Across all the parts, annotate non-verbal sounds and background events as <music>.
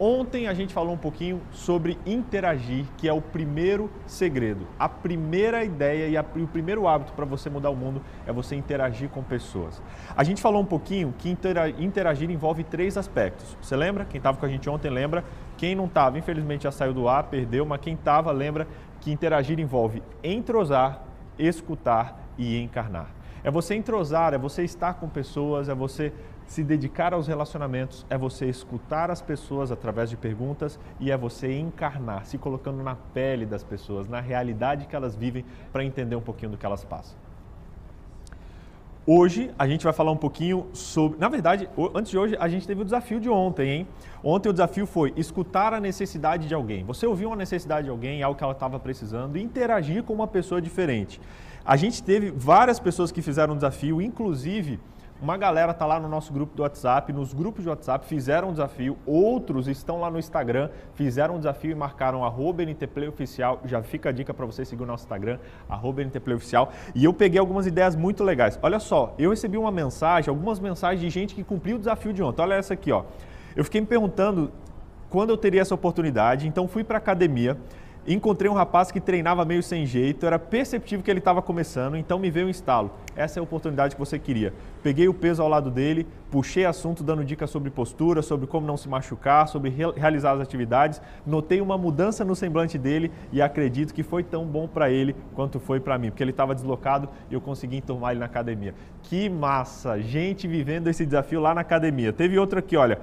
Ontem a gente falou um pouquinho sobre interagir, que é o primeiro segredo. A primeira ideia e, a, o primeiro hábito para você mudar o mundo é você interagir com pessoas. A gente falou um pouquinho que interagir envolve três aspectos. Você lembra? Quem estava com a gente ontem lembra. Quem não estava, infelizmente já saiu do ar, perdeu, mas quem estava lembra que interagir envolve entrosar, escutar e encarnar. É você entrosar, é você estar com pessoas, é você se dedicar aos relacionamentos é você escutar as pessoas através de perguntas e é você encarnar, se colocando na pele das pessoas, na realidade que elas vivem, para entender um pouquinho do que elas passam. Hoje a gente vai falar um pouquinho sobre. Na verdade, antes de hoje, a gente teve o desafio de ontem, hein? Ontem o desafio foi escutar a necessidade de alguém. Você ouviu uma necessidade de alguém, algo que ela estava precisando, e interagir com uma pessoa diferente. A gente teve várias pessoas que fizeram o desafio, inclusive uma galera tá lá no nosso grupo do WhatsApp, nos grupos de WhatsApp fizeram um desafio, outros estão lá no Instagram, fizeram um desafio e marcaram arroba NTPlayOficial. Já fica a dica para você seguir o nosso Instagram, arroba NTPlayOficial. E eu peguei algumas ideias muito legais. Olha só, eu recebi uma mensagem, algumas mensagens de gente que cumpriu o desafio de ontem. Olha essa aqui, ó. Eu fiquei me perguntando quando eu teria essa oportunidade, então fui para academia. Encontrei um rapaz que treinava meio sem jeito, era perceptível que ele estava começando, então me veio um instalo. Essa é a oportunidade que você queria. Peguei o peso ao lado dele, puxei assunto dando dicas sobre postura, sobre como não se machucar, sobre realizar as atividades. Notei uma mudança no semblante dele e acredito que foi tão bom para ele quanto foi para mim, porque ele estava deslocado e eu consegui enturmar ele na academia. Que massa! Gente vivendo esse desafio lá na academia. Teve outro aqui, olha.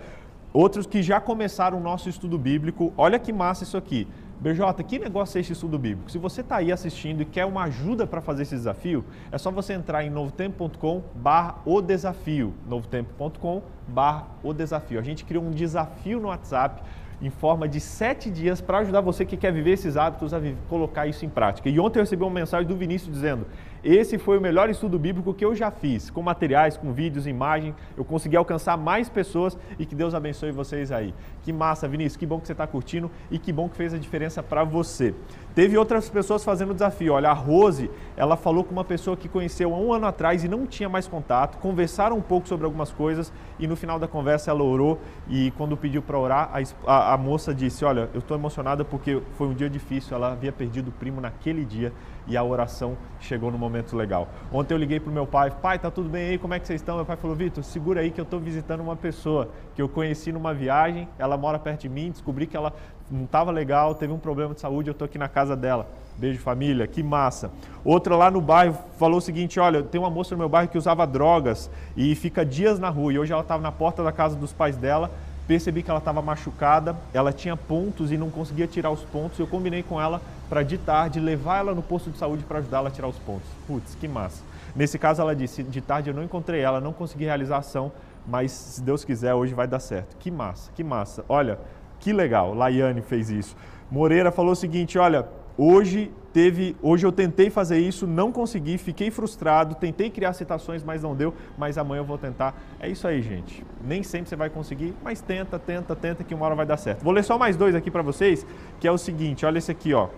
Outros que já começaram o nosso estudo bíblico. Olha que massa isso aqui. BJ, que negócio é esse estudo bíblico? Se você está aí assistindo e quer uma ajuda para fazer esse desafio, é só você entrar em novotempo.com barra o desafio, novotempo.com barra o desafio. A gente criou um desafio no WhatsApp em forma de sete dias para ajudar você que quer viver esses hábitos a colocar isso em prática. E ontem eu recebi uma mensagem do Vinícius dizendo: esse foi o melhor estudo bíblico que eu já fiz, com materiais, com vídeos, imagens. Eu consegui alcançar mais pessoas e que Deus abençoe vocês aí. Que massa, Vinícius, que bom que você está curtindo e que bom que fez a diferença para você. Teve outras pessoas fazendo o desafio. Olha, a Rose, ela falou com uma pessoa que conheceu há um ano atrás e não tinha mais contato. Conversaram um pouco sobre algumas coisas e no final da conversa ela orou. E quando pediu para orar, a, a, a, moça disse: Olha, eu estou emocionada porque foi um dia difícil. Ela havia perdido o primo naquele dia e a oração chegou no momento legal. Ontem eu liguei para o meu pai: Pai, tá tudo bem aí? Como é que vocês estão? Meu pai falou: Vitor, segura aí que eu estou visitando uma pessoa que eu conheci numa viagem. Ela mora perto de mim. Descobri que ela não estava legal, teve um problema de saúde, eu estou aqui na casa dela. Beijo família, que massa. Outra lá no bairro falou o seguinte: olha, tem uma moça no meu bairro que usava drogas e fica dias na rua. E hoje ela estava na porta da casa dos pais dela. Percebi que ela estava machucada, ela tinha pontos e não conseguia tirar os pontos. Eu combinei com ela para de tarde levar ela no posto de saúde para ajudá-la a tirar os pontos. Putz, que massa. Nesse caso, ela disse: de tarde eu não encontrei ela, não consegui realizar a ação, mas se Deus quiser, hoje vai dar certo. Que massa, que massa. Olha, que legal, Laiane fez isso. Moreira falou o seguinte: olha, hoje teve, hoje eu tentei fazer isso, não consegui, fiquei frustrado, tentei criar citações, mas não deu, mas amanhã eu vou tentar. É isso aí, gente. Nem sempre você vai conseguir, mas tenta, tenta, tenta que uma hora vai dar certo. Vou ler só mais dois aqui para vocês, que é o seguinte, olha esse aqui, ó.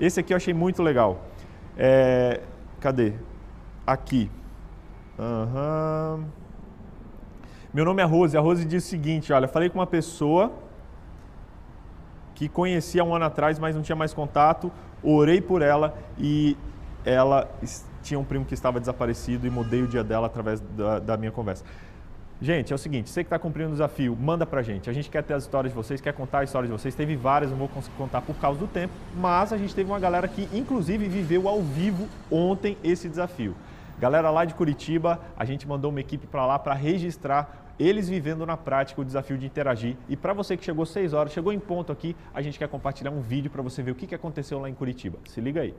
Esse aqui eu achei muito legal. É, cadê? Aqui. Uhum. Meu nome é Rose. A Rose diz o seguinte: olha, falei com uma pessoa que conhecia um ano atrás, mas não tinha mais contato. Orei por ela e ela tinha um primo que estava desaparecido e mudei o dia dela através da, da minha conversa. Gente, é o seguinte, você que está cumprindo o desafio, manda pra gente. A gente quer ter as histórias de vocês, quer contar a história de vocês. Teve várias, não vou conseguir contar por causa do tempo, mas a gente teve uma galera que, inclusive, viveu ao vivo ontem esse desafio. Galera lá de Curitiba, a gente mandou uma equipe para lá para registrar eles vivendo na prática o desafio de interagir. E para você que chegou 6 horas, chegou em ponto aqui, a gente quer compartilhar um vídeo para você ver o que aconteceu lá em Curitiba. Se liga aí.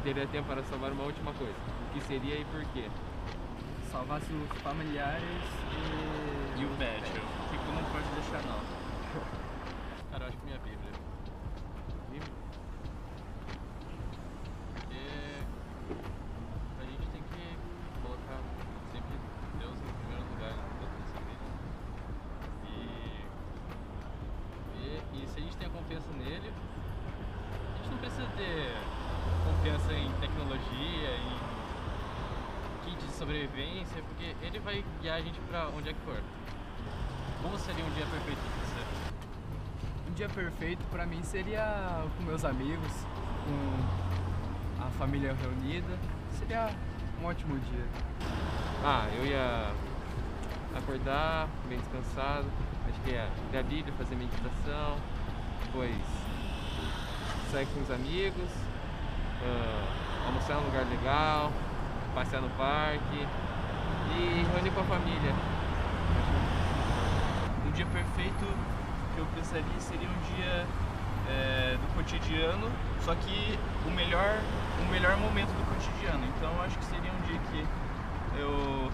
Você teria tempo para salvar uma última coisa. O que seria e por quê? Salvar seus familiares e... E o pet, o que não pode deixar não? Cara, eu acho que minha Bíblia. Bíblia? Porque a gente tem que colocar sempre Deus em primeiro lugar na nossa vida. E, e, e se a gente tem a confiança nele, a gente não precisa ter confiança em tecnologia, em kit de sobrevivência, porque ele vai guiar a gente pra onde é que for. Como seria um dia perfeito pra você? Um dia perfeito pra mim seria com meus amigos, com a família reunida. Seria um ótimo dia. Ah, eu ia acordar bem descansado, acho que ia ler a Bíblia, fazer meditação, depois sair com os amigos, ah, almoçar em um lugar legal, passear no parque e reunir com a família. Um dia perfeito eu pensaria seria um dia é, do cotidiano, só que o melhor, o melhor momento do cotidiano. Então eu acho que seria um dia que eu,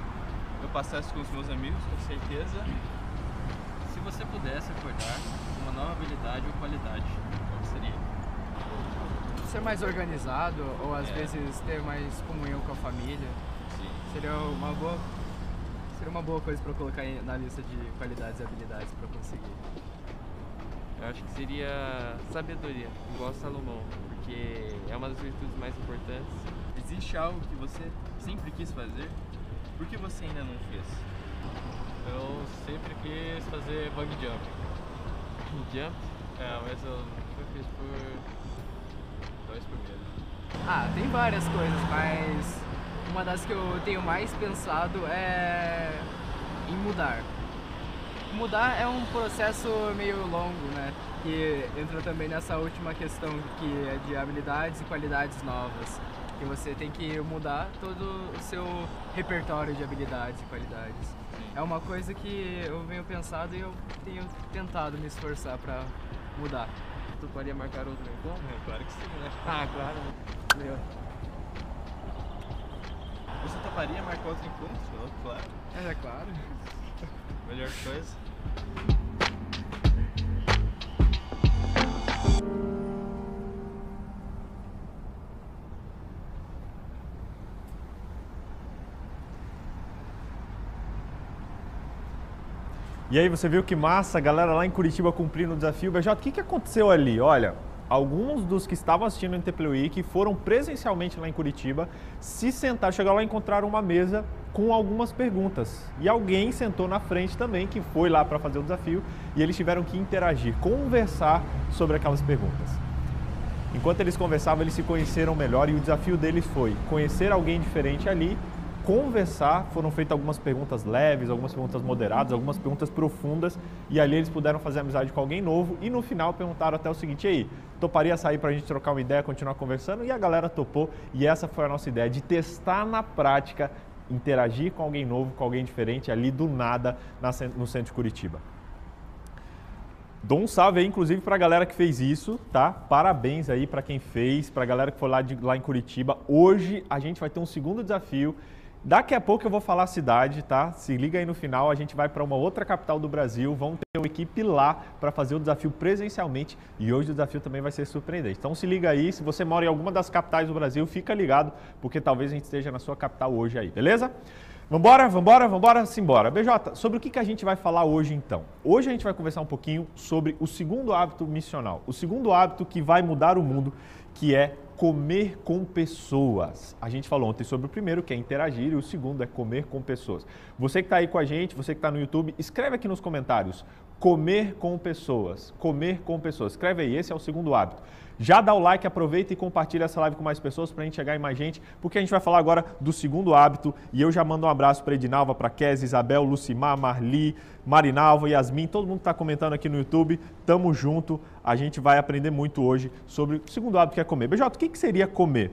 eu passasse com os meus amigos, com certeza. Se você pudesse acordar com uma nova habilidade ou qualidade, qual seria? Ser mais organizado ou às É. vezes ter mais comunhão com a família. Sim. Seria uma boa seria uma boa coisa eu colocar na lista de qualidades e habilidades pra conseguir. Eu acho que seria sabedoria, igual Salomão, porque é uma das virtudes mais importantes. Existe algo que você sempre quis fazer? Por que você ainda não fez? Eu sempre quis fazer bug jump. Jump, É, mas eu nunca fiz por dois por medo. Ah, tem várias coisas, mas uma das que eu tenho mais pensado é em mudar. Mudar é um processo meio longo, né? Que entra também nessa última questão que é de habilidades e qualidades novas. Que você tem que mudar todo o seu repertório de habilidades e qualidades. É uma coisa que eu venho pensando e eu tenho tentado me esforçar pra mudar. tu poderia marcar outro encontro? É, claro que sim, né? Ah, claro. Meu. Você toparia marcar outro encontro? Claro. É claro. Melhor coisa. E aí você viu que massa, a galera lá em Curitiba cumprindo o desafio. BJ, o que, que aconteceu ali? Olha, alguns dos que estavam assistindo o NTP Week foram presencialmente lá em Curitiba, se sentaram, chegaram lá e encontraram uma mesa com algumas perguntas. E alguém sentou na frente também, que foi lá para fazer o desafio, e eles tiveram que interagir, conversar sobre aquelas perguntas. Enquanto eles conversavam, eles se conheceram melhor e o desafio deles foi conhecer alguém diferente ali, conversar. Foram feitas algumas perguntas leves, algumas perguntas moderadas, algumas perguntas profundas e ali eles puderam fazer amizade com alguém novo. E no final perguntaram até o seguinte: aí, toparia sair para a gente trocar uma ideia, continuar conversando? E a galera topou. E essa foi a nossa ideia de testar na prática, interagir com alguém novo, com alguém diferente ali do nada no centro de Curitiba. Dou um salve aí, inclusive, para a galera que fez isso, tá? Parabéns aí para quem fez, para a galera que foi lá, de, lá em Curitiba. Hoje a gente vai ter um segundo desafio. Daqui a pouco eu vou falar a cidade, tá? Se liga aí no final, a gente vai para uma outra capital do Brasil. Vão ter uma equipe lá para fazer o desafio presencialmente e hoje o desafio também vai ser surpreendente. Então se liga aí, se você mora em alguma das capitais do Brasil, fica ligado, porque talvez a gente esteja na sua capital hoje aí, beleza? Vambora, vambora, vambora, simbora. BJ, sobre o que, que a gente vai falar hoje então? Hoje a gente vai conversar um pouquinho sobre o segundo hábito missional. O segundo hábito que vai mudar o mundo, que é comer com pessoas. A gente falou ontem sobre o primeiro, que é interagir, e o segundo é comer com pessoas. Você que está aí com a gente, você que está no YouTube, escreve aqui nos comentários. Comer com pessoas. Comer com pessoas. Escreve aí, esse é o segundo hábito. Já dá o like, aproveita e compartilha essa live com mais pessoas para a gente chegar em mais gente, porque a gente vai falar agora do segundo hábito. E eu já mando um abraço para Edinalva, para Kes, Isabel, Lucimar, Marli, Marinalva, Yasmin, todo mundo que está comentando aqui no YouTube. Tamo junto. A gente vai aprender muito hoje sobre o segundo hábito que é comer. BJ, o que, que seria comer?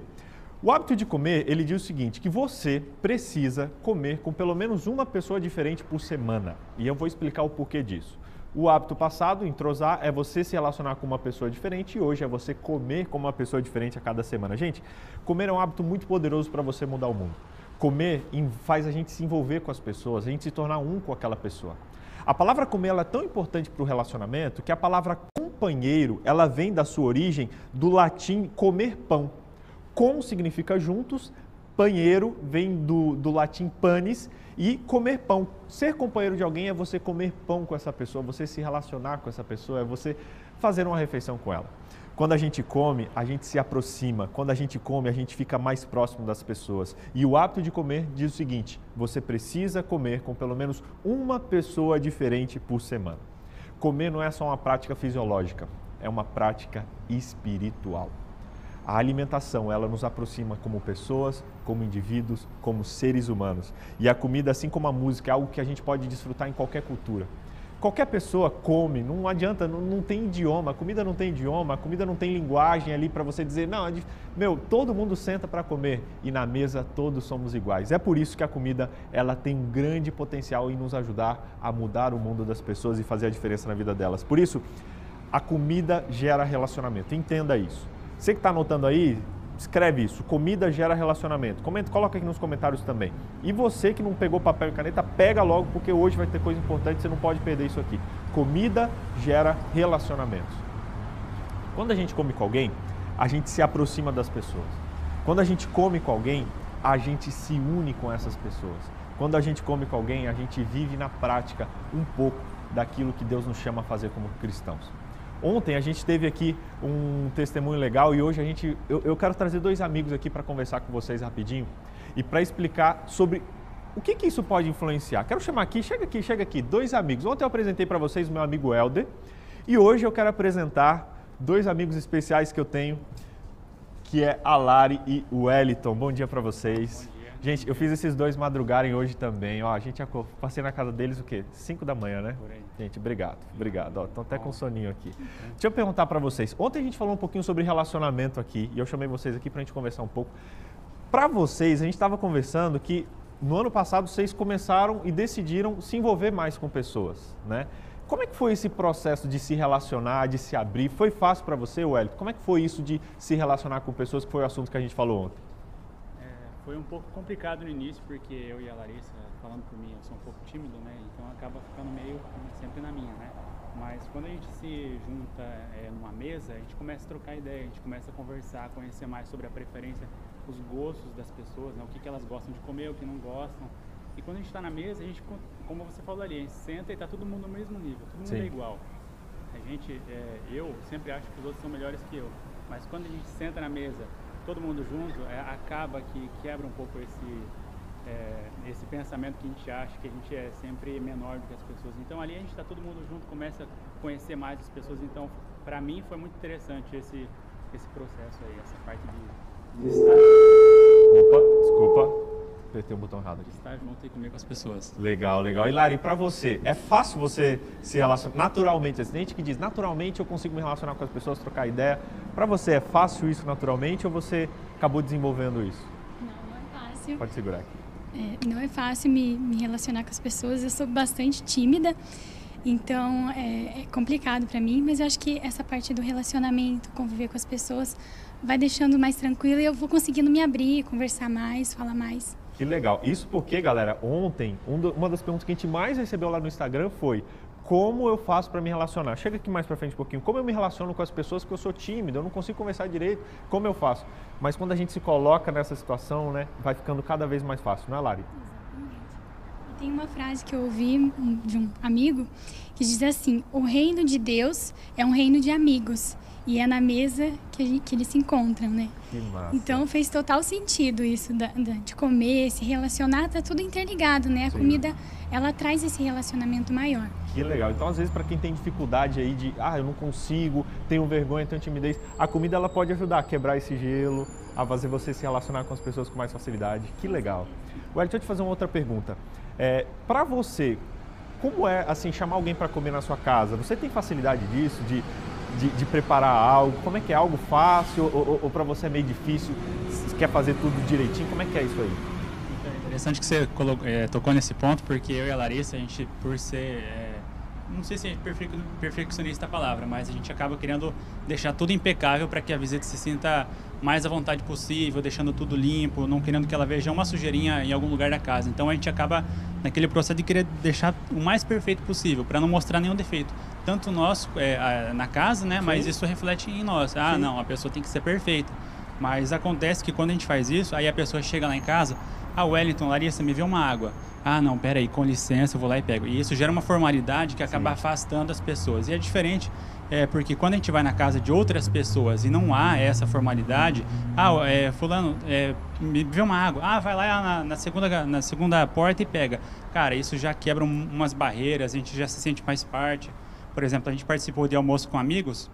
O hábito de comer, ele diz o seguinte, que você precisa comer com pelo menos uma pessoa diferente por semana. E eu vou explicar o porquê disso. O hábito passado, entrosar, é você se relacionar com uma pessoa diferente e hoje é você comer com uma pessoa diferente a cada semana. Gente, comer é um hábito muito poderoso para você mudar o mundo. Comer faz a gente se envolver com as pessoas, a gente se tornar um com aquela pessoa. A palavra comer é tão importante para o relacionamento que a palavra companheiro ela vem da sua origem do latim comer pão. Com significa juntos, panheiro vem do, do latim panis e comer pão. Ser companheiro de alguém é você comer pão com essa pessoa, você se relacionar com essa pessoa, é você fazer uma refeição com ela. Quando a gente come, a gente se aproxima. Quando a gente come, a gente fica mais próximo das pessoas. E o hábito de comer diz o seguinte: você precisa comer com pelo menos uma pessoa diferente por semana. Comer não é só uma prática fisiológica, é uma prática espiritual. A alimentação, ela nos aproxima como pessoas, como indivíduos, como seres humanos. E a comida, assim como a música, é algo que a gente pode desfrutar em qualquer cultura. Qualquer pessoa come, não adianta, não, não tem idioma, a comida não tem idioma, a comida não tem linguagem ali para você dizer, não, meu, todo mundo senta para comer e na mesa todos somos iguais. É por isso que a comida, ela tem um grande potencial em nos ajudar a mudar o mundo das pessoas e fazer a diferença na vida delas. Por isso, a comida gera relacionamento, entenda isso. Você que está anotando aí, escreve isso. Comida gera relacionamento. Comenta, coloca aqui nos comentários também. E você que não pegou papel e caneta, pega logo, porque hoje vai ter coisa importante, você não pode perder isso aqui. Comida gera relacionamentos. Quando a gente come com alguém, a gente se aproxima das pessoas. Quando a gente come com alguém, a gente se une com essas pessoas. Quando a gente come com alguém, a gente vive na prática um pouco daquilo que Deus nos chama a fazer como cristãos. Ontem a gente teve aqui um testemunho legal e hoje a gente, eu, eu quero trazer dois amigos aqui para conversar com vocês rapidinho e para explicar sobre o que, que isso pode influenciar. Quero chamar aqui, chega aqui, chega aqui, dois amigos. Ontem eu apresentei para vocês o meu amigo Helder e hoje eu quero apresentar dois amigos especiais que eu tenho, que é a Lari e o Wellington. Bom dia para vocês. Gente, eu fiz esses dois madrugarem hoje também. Ó, a gente passei na casa deles o quê? 5 da manhã, né? Gente, obrigado, obrigado. Ó, estão até com soninho aqui. Deixa eu perguntar para vocês. Ontem a gente falou um pouquinho sobre relacionamento aqui e eu chamei vocês aqui para a gente conversar um pouco. Para vocês, a gente estava conversando que no ano passado vocês começaram e decidiram se envolver mais com pessoas, né? Como é que foi esse processo de se relacionar, de se abrir? Foi fácil para você, Wellington? Como é que foi isso de se relacionar com pessoas, que foi o assunto que a gente falou ontem? Foi um pouco complicado no início, porque eu e a Larissa, falando por mim, eu sou um pouco tímido, né? Então acaba ficando meio sempre na minha, né? Mas quando a gente se junta é, numa mesa, a gente começa a trocar ideia, a gente começa a conversar, conhecer mais sobre a preferência, os gostos das pessoas, né? o que, que elas gostam de comer, o que não gostam. E quando a gente está na mesa, a gente, como você falou ali, a gente senta e está todo mundo no mesmo nível, todo mundo Sim. é igual. A gente, é, eu sempre acho que os outros são melhores que eu, mas quando a gente senta na mesa todo mundo junto, é, acaba que quebra um pouco esse, é, esse pensamento que a gente acha que a gente é sempre menor do que as pessoas. Então ali a gente está todo mundo junto, começa a conhecer mais as pessoas. Então, para mim foi muito interessante esse, esse processo aí, essa parte de, de estar. Opa, desculpa. Apertei o botão errado aqui. Estar junto e comer com as pessoas. Legal, legal. E Lari, para você, é fácil você se relacionar naturalmente? Tem gente que diz, naturalmente eu consigo me relacionar com as pessoas, trocar ideia. Para você, é fácil isso naturalmente ou você acabou desenvolvendo isso? Não, não é fácil. Pode segurar aqui. É, não é fácil me, me relacionar com as pessoas. Eu sou bastante tímida. Então é, é complicado para mim, mas eu acho que essa parte do relacionamento, conviver com as pessoas, vai deixando mais tranquila e eu vou conseguindo me abrir, conversar mais, falar mais. Que legal. Isso porque, galera, ontem, uma das perguntas que a gente mais recebeu lá no Instagram foi como eu faço para me relacionar? Chega aqui mais para frente um pouquinho. Como eu me relaciono com as pessoas que eu sou tímido, eu não consigo conversar direito, como eu faço? Mas quando a gente se coloca nessa situação, né, vai ficando cada vez mais fácil, não é, Lari? Exatamente. Tem uma frase que eu ouvi de um amigo que diz assim: "O reino de Deus é um reino de amigos e é na mesa que, gente, que eles se encontram, né? Que massa. Então fez total sentido isso da, da, de comer, se relacionar, tá tudo interligado, né? A Sim. comida, ela traz esse relacionamento maior. Que legal. Então, às vezes, para quem tem dificuldade aí de, ah, eu não consigo, tenho vergonha, tenho timidez, a comida ela pode ajudar a quebrar esse gelo, a fazer você se relacionar com as pessoas com mais facilidade. Que legal. Well, deixa eu te fazer uma outra pergunta. É, para você, como é assim chamar alguém para comer na sua casa? Você tem facilidade disso de de, de preparar algo? Como é que é algo fácil ou, ou, ou para você é meio difícil? Você quer fazer tudo direitinho? Como é que é isso aí? É interessante que você colocou, é, tocou nesse ponto, porque eu e a Larissa, a gente, por ser é, não sei se é perfeccionista a palavra, mas a gente acaba querendo deixar tudo impecável para que a visita se sinta mais à vontade possível, deixando tudo limpo, não querendo que ela veja uma sujeirinha em algum lugar da casa. Então a gente acaba naquele processo de querer deixar o mais perfeito possível, para não mostrar nenhum defeito. Tanto nosso é, na casa, né? Sim. Mas isso reflete em nós. Ah, Sim. não, a pessoa tem que ser perfeita. Mas acontece que quando a gente faz isso, aí a pessoa chega lá em casa, ah, Wellington, Larissa, me vê uma água ah, não, peraí, com licença, eu vou lá e pego. E isso gera uma formalidade que acaba Sim. afastando as pessoas. E é diferente, é, porque quando a gente vai na casa de outras pessoas e não há essa formalidade, ah, é, fulano, é, me vê uma água, ah, vai lá na, na, segunda, na segunda porta e pega. Cara, isso já quebra um, umas barreiras, a gente já se sente mais parte. Por exemplo, a gente participou de almoço com amigos,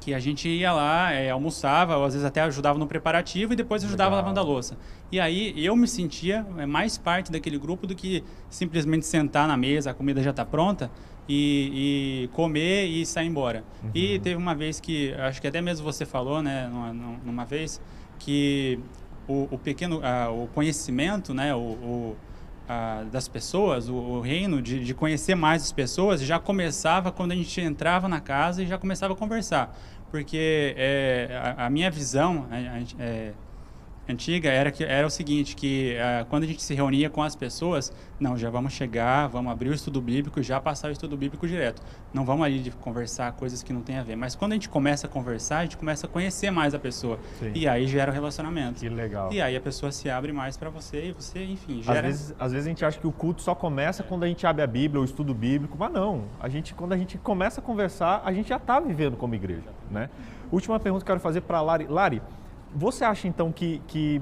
que a gente ia lá, é, almoçava, ou às vezes até ajudava no preparativo e depois ajudava Legal. lavando a louça. E aí eu me sentia é, mais parte daquele grupo do que simplesmente sentar na mesa, a comida já está pronta e, e, comer e sair embora. Uhum. E teve uma vez que, acho que até mesmo você falou, né, numa, numa vez, que o, o pequeno, o conhecimento, né, o, o das pessoas, o, o reino de, de, conhecer mais as pessoas já começava quando a gente entrava na casa e já começava a conversar porque é, a, a, minha visão é, antiga era que era o seguinte que uh, quando a gente se reunia com as pessoas não já vamos chegar vamos abrir o estudo bíblico e já passar o estudo bíblico direto. Não vamos ali de conversar coisas que não tem a ver. Mas quando a gente começa a conversar a gente começa a conhecer mais a pessoa. Sim. e aí gera o um relacionamento. Que legal. E aí a pessoa se abre mais para você e você enfim gera às vezes, às vezes a gente acha que o culto só começa quando a gente abre a Bíblia ou o estudo bíblico mas não. A gente quando a gente começa a conversar a gente já está vivendo como igreja né? Última pergunta que eu quero fazer para Lari. Lari você acha então que, que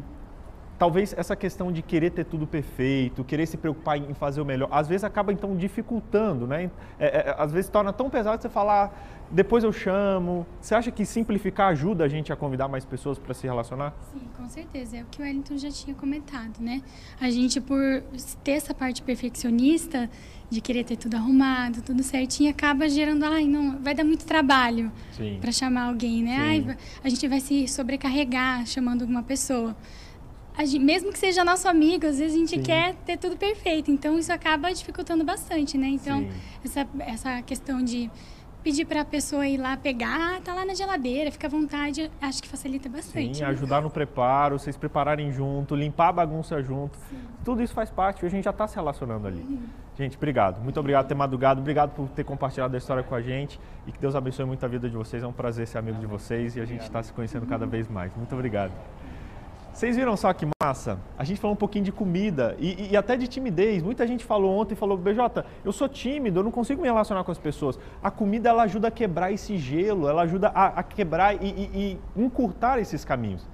talvez essa questão de querer ter tudo perfeito, querer se preocupar em fazer o melhor, às vezes acaba então dificultando, né? É, é, às vezes torna tão pesado você falar, depois eu chamo. Você acha que simplificar ajuda a gente a convidar mais pessoas para se relacionar? Sim, com certeza. É o que o Wellington já tinha comentado, né? A gente, por ter essa parte perfeccionista, de querer ter tudo arrumado, tudo certinho, acaba gerando, ai, não, vai dar muito trabalho para chamar alguém, né? Ai, a gente vai se sobrecarregar chamando alguma pessoa. Gente, mesmo que seja nosso amigo, às vezes a gente Sim. quer ter tudo perfeito, então isso acaba dificultando bastante, né? Então, essa, essa questão de pedir para a pessoa ir lá pegar, ah, tá lá na geladeira, fica à vontade, acho que facilita bastante. Sim, né? ajudar no preparo, vocês prepararem junto, limpar a bagunça junto. Sim. Tudo isso faz parte, a gente já está se relacionando ali. Uhum. Gente, obrigado. Muito obrigado por ter madrugado, obrigado por ter compartilhado a história com a gente e que Deus abençoe muito a vida de vocês. É um prazer ser amigo de vocês e a gente está se conhecendo cada vez mais. Muito obrigado. Vocês viram só que massa? A gente falou um pouquinho de comida e, e, até de timidez. Muita gente falou ontem, falou, BJ, eu sou tímido, eu não consigo me relacionar com as pessoas. A comida, ela ajuda a quebrar esse gelo, ela ajuda a, a quebrar e, e, e, encurtar esses caminhos.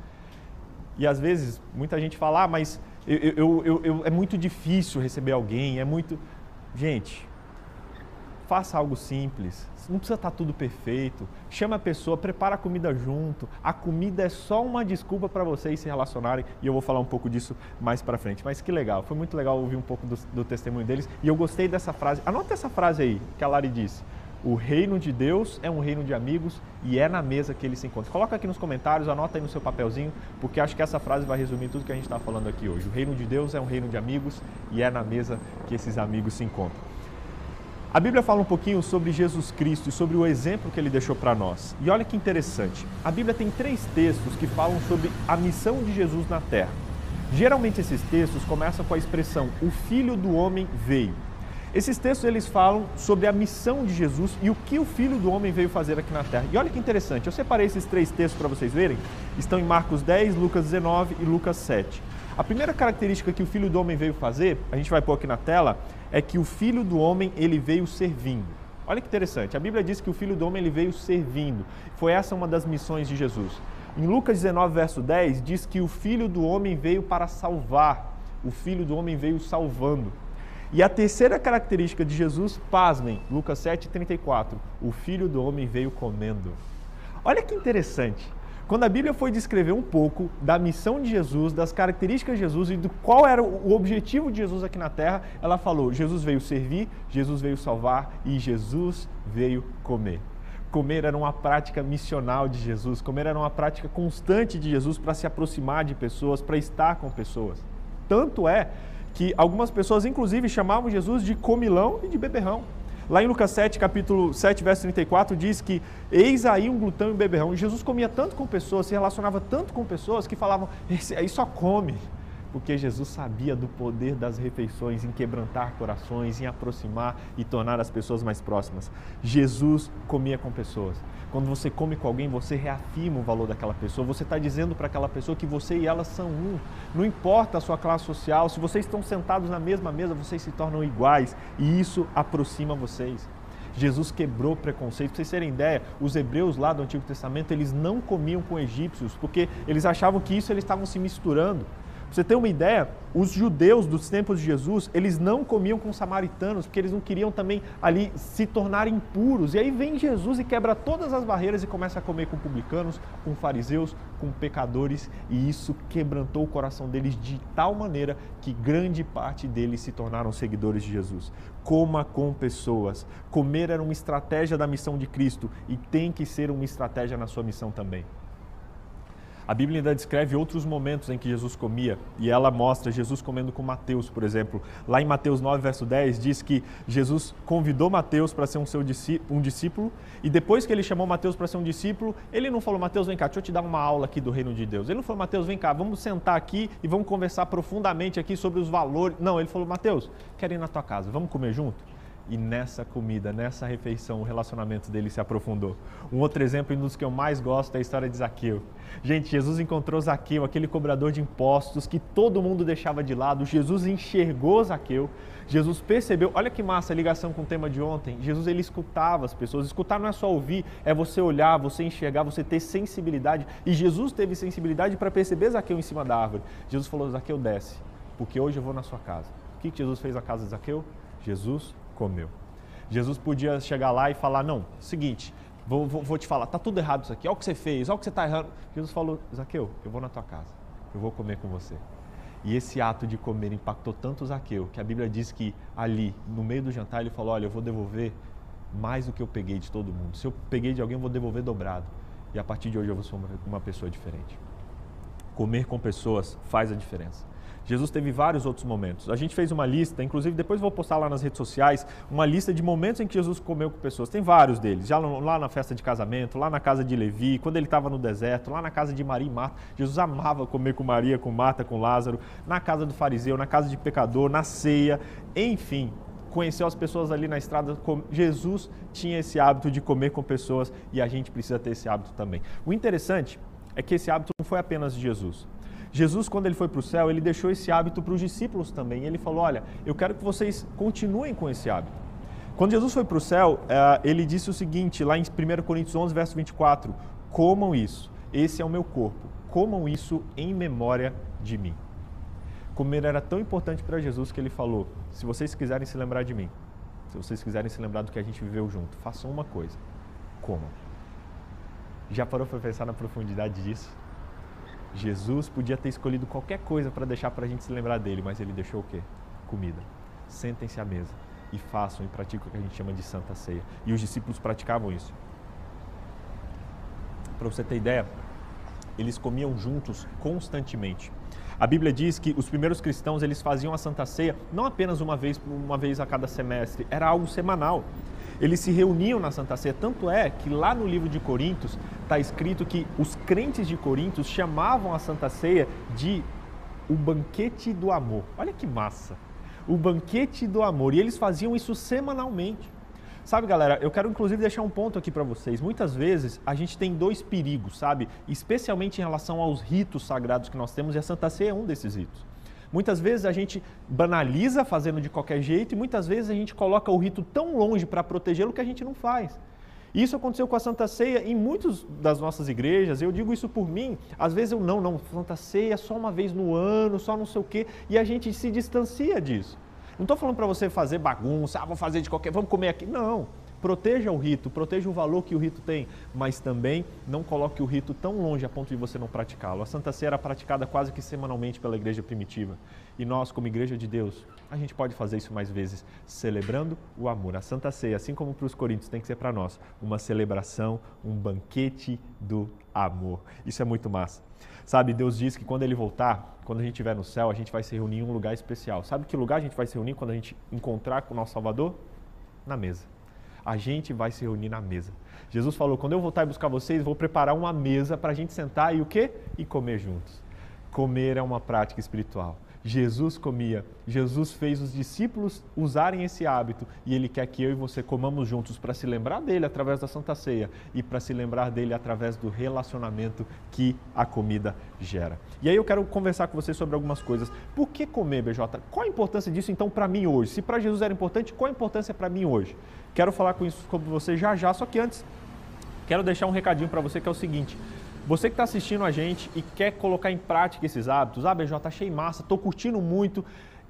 E às vezes, muita gente fala, ah, mas eu, eu, eu, é muito difícil receber alguém, é muito... Gente, faça algo simples, não precisa estar tudo perfeito. Chama a pessoa, prepara a comida junto. A comida é só uma desculpa para vocês se relacionarem e eu vou falar um pouco disso mais para frente. Mas que legal, foi muito legal ouvir um pouco do, do testemunho deles e eu gostei dessa frase. Anota essa frase aí que a Lari disse. O reino de Deus é um reino de amigos e é na mesa que eles se encontram. Coloca aqui nos comentários, anota aí no seu papelzinho, porque acho que essa frase vai resumir tudo que a gente está falando aqui hoje. O reino de Deus é um reino de amigos e é na mesa que esses amigos se encontram. A Bíblia fala um pouquinho sobre Jesus Cristo e sobre o exemplo que ele deixou para nós. E olha que interessante. A Bíblia tem três textos que falam sobre a missão de Jesus na terra. Geralmente esses textos começam com a expressão o filho do homem veio. Esses textos eles falam sobre a missão de Jesus e o que o filho do homem veio fazer aqui na terra. E olha que interessante, eu separei esses três textos para vocês verem. Estão em Marcos 10, Lucas 19 e Lucas 7. A primeira característica que o filho do homem veio fazer, a gente vai pôr aqui na tela, é que o filho do homem ele veio servindo. Olha que interessante, a Bíblia diz que o filho do homem ele veio servindo. Foi essa uma das missões de Jesus. Em Lucas 19, verso 10, diz que o filho do homem veio para salvar. O filho do homem veio salvando. E a terceira característica de Jesus, pasmem, Lucas 7, 34, o filho do homem veio comendo. Olha que interessante. Quando a Bíblia foi descrever um pouco da missão de Jesus, das características de Jesus e do qual era o objetivo de Jesus aqui na terra, ela falou: Jesus veio servir, Jesus veio salvar e Jesus veio comer. Comer era uma prática missional de Jesus, comer era uma prática constante de Jesus para se aproximar de pessoas, para estar com pessoas. Tanto é que algumas pessoas, inclusive, chamavam Jesus de comilão e de beberrão. Lá em Lucas 7, capítulo 7, verso 34, diz que eis aí um glutão e um beberrão. Jesus comia tanto com pessoas, se relacionava tanto com pessoas, que falavam, esse aí só come porque Jesus sabia do poder das refeições em quebrantar corações, em aproximar e tornar as pessoas mais próximas. Jesus comia com pessoas. Quando você come com alguém, você reafirma o valor daquela pessoa. Você está dizendo para aquela pessoa que você e ela são um. Não importa a sua classe social, se vocês estão sentados na mesma mesa, vocês se tornam iguais e isso aproxima vocês. Jesus quebrou preconceito. Para vocês terem ideia, os hebreus lá do Antigo Testamento, eles não comiam com egípcios, porque eles achavam que isso eles estavam se misturando você ter uma ideia, os judeus dos tempos de Jesus, eles não comiam com samaritanos, porque eles não queriam também ali se tornar impuros. E aí vem Jesus e quebra todas as barreiras e começa a comer com publicanos, com fariseus, com pecadores, e isso quebrantou o coração deles de tal maneira que grande parte deles se tornaram seguidores de Jesus. Coma com pessoas. Comer era uma estratégia da missão de Cristo e tem que ser uma estratégia na sua missão também. A Bíblia ainda descreve outros momentos em que Jesus comia e ela mostra Jesus comendo com Mateus, por exemplo. Lá em Mateus 9, verso 10, diz que Jesus convidou Mateus para ser um, seu um discípulo e depois que ele chamou Mateus para ser um discípulo, ele não falou, Mateus, vem cá, deixa eu te dar uma aula aqui do reino de Deus. Ele não falou, Mateus, vem cá, vamos sentar aqui e vamos conversar profundamente aqui sobre os valores. Não, ele falou, Mateus, quero ir na tua casa, vamos comer junto? E nessa comida, nessa refeição, o relacionamento dele se aprofundou. Um outro exemplo, um dos que eu mais gosto, é a história de Zaqueu. Gente, Jesus encontrou Zaqueu, aquele cobrador de impostos que todo mundo deixava de lado. Jesus enxergou Zaqueu. Jesus percebeu, olha que massa a ligação com o tema de ontem. Jesus ele escutava as pessoas. Escutar não é só ouvir, é você olhar, você enxergar, você ter sensibilidade. E Jesus teve sensibilidade para perceber Zaqueu em cima da árvore. Jesus falou: Zaqueu, desce, porque hoje eu vou na sua casa. O que Jesus fez na casa de Zaqueu? Jesus comeu. Jesus podia chegar lá e falar: Não, seguinte, vou, vou, vou te falar, tá tudo errado isso aqui, olha o que você fez, olha o que você está errando. Jesus falou: Zaqueu, eu vou na tua casa, eu vou comer com você. E esse ato de comer impactou tanto Zaqueu que a Bíblia diz que ali, no meio do jantar, ele falou: Olha, eu vou devolver mais do que eu peguei de todo mundo. Se eu peguei de alguém, eu vou devolver dobrado. E a partir de hoje eu vou ser uma pessoa diferente. Comer com pessoas faz a diferença. Jesus teve vários outros momentos. A gente fez uma lista, inclusive depois vou postar lá nas redes sociais, uma lista de momentos em que Jesus comeu com pessoas. Tem vários deles. Já lá na festa de casamento, lá na casa de Levi, quando ele estava no deserto, lá na casa de Maria e Marta. Jesus amava comer com Maria, com Marta, com Lázaro, na casa do fariseu, na casa de pecador, na ceia, enfim. Conheceu as pessoas ali na estrada. Jesus tinha esse hábito de comer com pessoas e a gente precisa ter esse hábito também. O interessante é que esse hábito não foi apenas de Jesus. Jesus, quando ele foi para o céu, ele deixou esse hábito para os discípulos também. Ele falou: Olha, eu quero que vocês continuem com esse hábito. Quando Jesus foi para o céu, eh, ele disse o seguinte, lá em 1 Coríntios 11, verso 24: Comam isso, esse é o meu corpo, comam isso em memória de mim. Comer era tão importante para Jesus que ele falou: Se vocês quiserem se lembrar de mim, se vocês quiserem se lembrar do que a gente viveu junto, façam uma coisa: comam. Já parou para pensar na profundidade disso? Jesus podia ter escolhido qualquer coisa para deixar para a gente se lembrar dele, mas ele deixou o quê? Comida. Sentem-se à mesa e façam e pratiquem o que a gente chama de santa ceia. E os discípulos praticavam isso. Para você ter ideia, eles comiam juntos constantemente. A Bíblia diz que os primeiros cristãos eles faziam a Santa Ceia não apenas uma vez, uma vez a cada semestre, era algo semanal. Eles se reuniam na Santa Ceia, tanto é que lá no livro de Coríntios está escrito que os crentes de Coríntios chamavam a Santa Ceia de o banquete do amor. Olha que massa! O banquete do amor. E eles faziam isso semanalmente. Sabe, galera, eu quero inclusive deixar um ponto aqui para vocês. Muitas vezes a gente tem dois perigos, sabe? Especialmente em relação aos ritos sagrados que nós temos, e a Santa Ceia é um desses ritos. Muitas vezes a gente banaliza fazendo de qualquer jeito e muitas vezes a gente coloca o rito tão longe para protegê-lo que a gente não faz. Isso aconteceu com a Santa Ceia em muitas das nossas igrejas. Eu digo isso por mim. Às vezes eu não, não, Santa Ceia é só uma vez no ano, só não sei o quê, e a gente se distancia disso. Não estou falando para você fazer bagunça, ah, vou fazer de qualquer, vamos comer aqui. Não. Proteja o rito, proteja o valor que o rito tem, mas também não coloque o rito tão longe a ponto de você não praticá-lo. A Santa Ceia era praticada quase que semanalmente pela igreja primitiva. E nós, como igreja de Deus, a gente pode fazer isso mais vezes, celebrando o amor. A Santa Ceia, assim como para os coríntios, tem que ser para nós uma celebração, um banquete do amor. Isso é muito massa. Sabe, Deus diz que quando Ele voltar, quando a gente estiver no céu, a gente vai se reunir em um lugar especial. Sabe que lugar a gente vai se reunir quando a gente encontrar com o nosso Salvador? Na mesa. A gente vai se reunir na mesa. Jesus falou: quando eu voltar e buscar vocês, vou preparar uma mesa para a gente sentar e o quê? E comer juntos. Comer é uma prática espiritual. Jesus comia, Jesus fez os discípulos usarem esse hábito e Ele quer que eu e você comamos juntos para se lembrar dele através da Santa Ceia e para se lembrar dele através do relacionamento que a comida gera. E aí eu quero conversar com você sobre algumas coisas. Por que comer, BJ? Qual a importância disso então para mim hoje? Se para Jesus era importante, qual a importância para mim hoje? Quero falar com isso com você já já, só que antes quero deixar um recadinho para você que é o seguinte. Você que está assistindo a gente e quer colocar em prática esses hábitos, ah, BJ, achei massa, estou curtindo muito.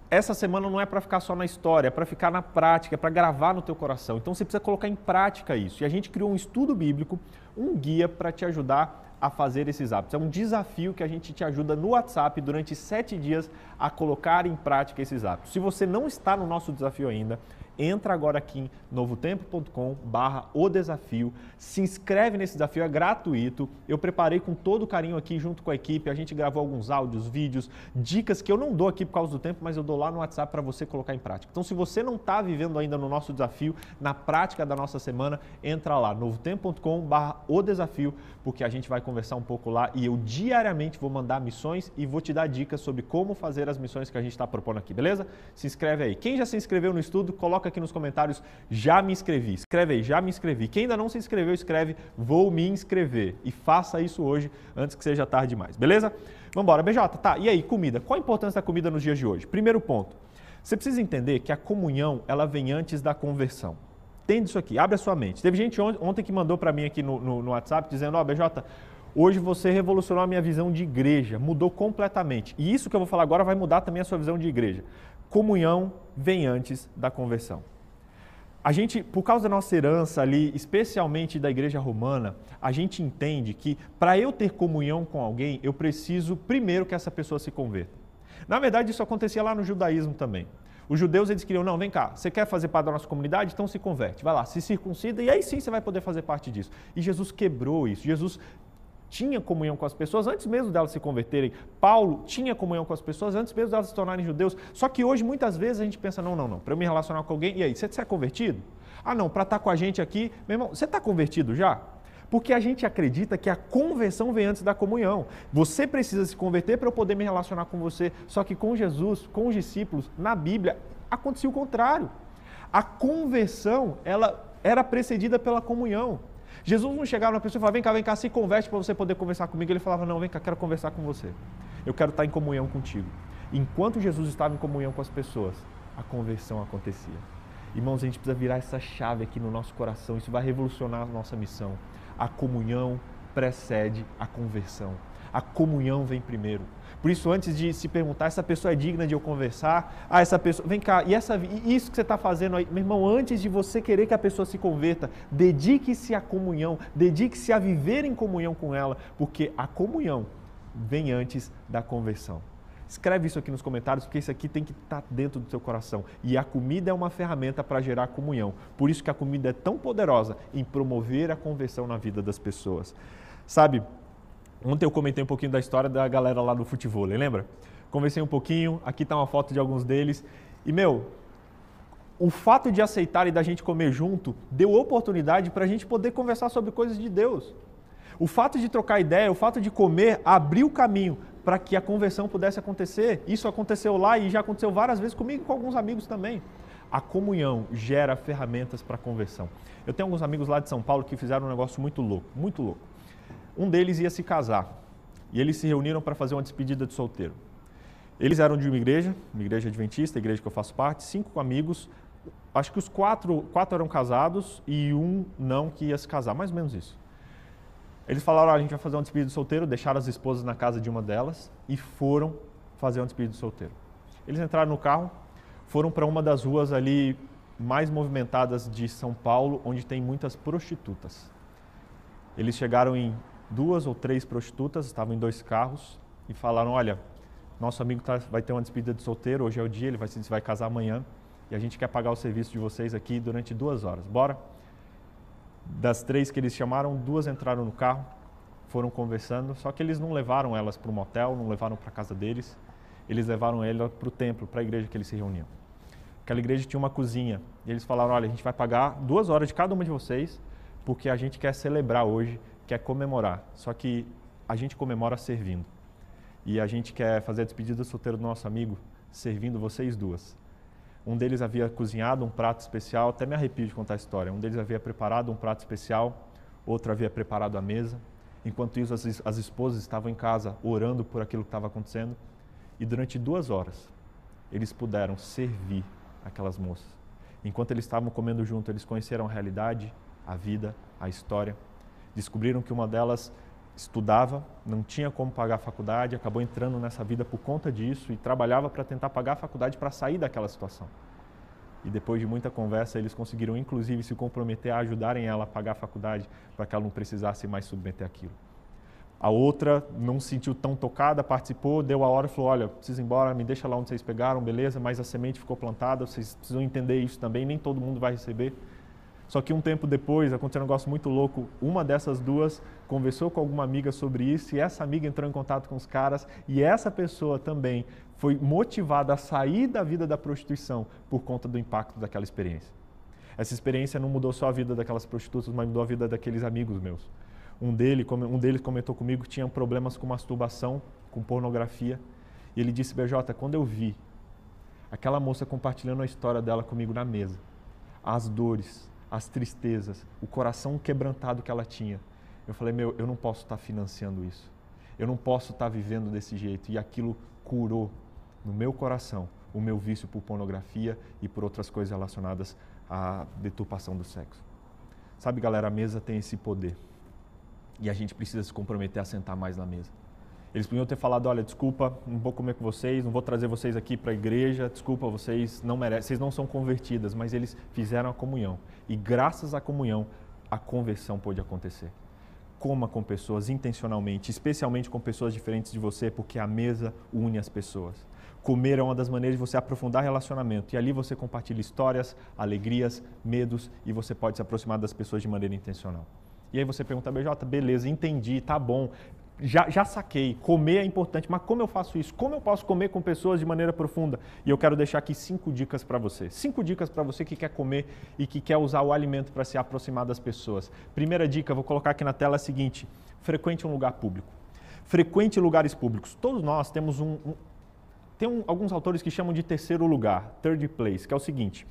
Essa semana não é para ficar só na história, é para ficar na prática, é para gravar no teu coração. Então você precisa colocar em prática isso. E a gente criou um estudo bíblico, um guia para te ajudar a fazer esses hábitos. É um desafio que a gente te ajuda no WhatsApp durante sete dias a colocar em prática esses hábitos. Se você não está no nosso desafio ainda, entra agora aqui em novotempo.com barra o desafio, se inscreve nesse desafio, é gratuito. Eu preparei com todo carinho aqui junto com a equipe, a gente gravou alguns áudios, vídeos, dicas que eu não dou aqui por causa do tempo, mas eu dou lá no WhatsApp para você colocar em prática. Então se você não está vivendo ainda no nosso desafio, na prática da nossa semana, entra lá, novotempo.com barra o desafio, porque a gente vai conversar um pouco lá e eu diariamente vou mandar missões e vou te dar dicas sobre como fazer as missões que a gente está propondo aqui, beleza? Se inscreve aí. Quem já se inscreveu no estudo, coloca coloca aqui nos comentários, já me inscrevi. Escreve aí, já me inscrevi. Quem ainda não se inscreveu, escreve, vou me inscrever. E faça isso hoje, antes que seja tarde demais, beleza? Vamos embora. BJ, tá, e aí, comida? Qual a importância da comida nos dias de hoje? Primeiro ponto, você precisa entender que a comunhão, ela vem antes da conversão. Entende isso aqui, abre a sua mente. Teve gente ontem que mandou para mim aqui no, no, no WhatsApp, dizendo, ó, oh, BJ, Hoje você revolucionou a minha visão de igreja, mudou completamente. E isso que eu vou falar agora vai mudar também a sua visão de igreja comunhão vem antes da conversão. A gente, por causa da nossa herança ali, especialmente da igreja romana, a gente entende que para eu ter comunhão com alguém, eu preciso primeiro que essa pessoa se converta. Na verdade, isso acontecia lá no judaísmo também. Os judeus eles queriam, não, vem cá, você quer fazer parte da nossa comunidade? Então se converte, vai lá, se circuncida e aí sim você vai poder fazer parte disso. E Jesus quebrou isso. Jesus tinha comunhão com as pessoas antes mesmo delas se converterem. Paulo tinha comunhão com as pessoas antes mesmo delas se tornarem judeus. Só que hoje, muitas vezes, a gente pensa: não, não, não, para eu me relacionar com alguém, e aí, você é convertido? Ah, não, para estar tá com a gente aqui, meu irmão, você está convertido já? Porque a gente acredita que a conversão vem antes da comunhão. Você precisa se converter para eu poder me relacionar com você. Só que com Jesus, com os discípulos, na Bíblia, acontecia o contrário. A conversão, ela era precedida pela comunhão. Jesus não chegava na pessoa e falava, vem cá, vem cá, se converte para você poder conversar comigo. Ele falava, não, vem cá, quero conversar com você. Eu quero estar em comunhão contigo. Enquanto Jesus estava em comunhão com as pessoas, a conversão acontecia. Irmãos, a gente precisa virar essa chave aqui no nosso coração. Isso vai revolucionar a nossa missão. A comunhão precede a conversão. A comunhão vem primeiro. Por isso, antes de se perguntar, essa pessoa é digna de eu conversar? Ah, essa pessoa. Vem cá, e essa, isso que você está fazendo aí, meu irmão, antes de você querer que a pessoa se converta, dedique-se à comunhão, dedique-se a viver em comunhão com ela, porque a comunhão vem antes da conversão. Escreve isso aqui nos comentários, porque isso aqui tem que estar tá dentro do seu coração. E a comida é uma ferramenta para gerar comunhão. Por isso que a comida é tão poderosa em promover a conversão na vida das pessoas. Sabe, Ontem eu comentei um pouquinho da história da galera lá do futebol, lembra? Conversei um pouquinho, aqui está uma foto de alguns deles. E, meu, o fato de aceitar e da gente comer junto deu oportunidade para a gente poder conversar sobre coisas de Deus. O fato de trocar ideia, o fato de comer, abriu o caminho para que a conversão pudesse acontecer. Isso aconteceu lá e já aconteceu várias vezes comigo e com alguns amigos também. A comunhão gera ferramentas para conversão. Eu tenho alguns amigos lá de São Paulo que fizeram um negócio muito louco, muito louco. Um deles ia se casar e eles se reuniram para fazer uma despedida de solteiro. Eles eram de uma igreja, uma igreja adventista, igreja que eu faço parte, cinco amigos. Acho que os quatro, quatro eram casados e um não que ia se casar, mais ou menos isso. Eles falaram: ah, a gente vai fazer uma despedida de solteiro, deixaram as esposas na casa de uma delas e foram fazer uma despedida de solteiro. Eles entraram no carro, foram para uma das ruas ali mais movimentadas de São Paulo, onde tem muitas prostitutas. Eles chegaram em duas ou três prostitutas, estavam em dois carros e falaram: Olha, nosso amigo tá, vai ter uma despedida de solteiro, hoje é o dia, ele vai, vai casar amanhã e a gente quer pagar o serviço de vocês aqui durante duas horas. Bora? Das três que eles chamaram, duas entraram no carro, foram conversando, só que eles não levaram elas para o motel, não levaram para a casa deles, eles levaram elas para o templo, para a igreja que eles se reuniam. Aquela igreja tinha uma cozinha e eles falaram: Olha, a gente vai pagar duas horas de cada uma de vocês, porque a gente quer celebrar hoje, quer comemorar. Só que a gente comemora servindo. E a gente quer fazer a despedida do solteiro do nosso amigo servindo vocês duas. Um deles havia cozinhado um prato especial, até me arrepio de contar a história. Um deles havia preparado um prato especial, outro havia preparado a mesa. Enquanto isso, as, as esposas estavam em casa orando por aquilo que estava acontecendo. E durante duas horas, eles puderam servir aquelas moças. Enquanto eles estavam comendo junto, eles conheceram a realidade, a vida, a história. Descobriram que uma delas estudava, não tinha como pagar a faculdade, acabou entrando nessa vida por conta disso e trabalhava para tentar pagar a faculdade para sair daquela situação. E depois de muita conversa, eles conseguiram inclusive se comprometer a ajudarem ela a pagar a faculdade para que ela não precisasse mais submeter aquilo. A outra não se sentiu tão tocada, participou, deu a hora e falou: Olha, preciso ir embora, me deixa lá onde vocês pegaram, beleza, mas a semente ficou plantada, vocês precisam entender isso também, nem todo mundo vai receber. Só que um tempo depois aconteceu um negócio muito louco. Uma dessas duas conversou com alguma amiga sobre isso e essa amiga entrou em contato com os caras e essa pessoa também foi motivada a sair da vida da prostituição por conta do impacto daquela experiência. Essa experiência não mudou só a vida daquelas prostitutas, mas mudou a vida daqueles amigos meus. Um, dele, um deles comentou comigo que tinha problemas com masturbação, com pornografia. E ele disse, BJ, quando eu vi aquela moça compartilhando a história dela comigo na mesa, as dores, as tristezas, o coração quebrantado que ela tinha. Eu falei, meu, eu não posso estar financiando isso. Eu não posso estar vivendo desse jeito. E aquilo curou no meu coração o meu vício por pornografia e por outras coisas relacionadas à deturpação do sexo. Sabe, galera, a mesa tem esse poder. E a gente precisa se comprometer a sentar mais na mesa. Eles podiam ter falado, olha, desculpa, não vou comer com vocês, não vou trazer vocês aqui para a igreja, desculpa, vocês não merecem, vocês não são convertidas, mas eles fizeram a comunhão. E graças à comunhão, a conversão pôde acontecer. Coma com pessoas intencionalmente, especialmente com pessoas diferentes de você, porque a mesa une as pessoas. Comer é uma das maneiras de você aprofundar relacionamento e ali você compartilha histórias, alegrias, medos e você pode se aproximar das pessoas de maneira intencional. E aí você pergunta, BJ, beleza, entendi, tá bom já, já saquei, comer é importante, mas como eu faço isso? Como eu posso comer com pessoas de maneira profunda? E eu quero deixar aqui cinco dicas para você. Cinco dicas para você que quer comer e que quer usar o alimento para se aproximar das pessoas. Primeira dica, vou colocar aqui na tela é a seguinte: frequente um lugar público. Frequente lugares públicos. Todos nós temos um. um tem um, alguns autores que chamam de terceiro lugar, third place, que é o seguinte: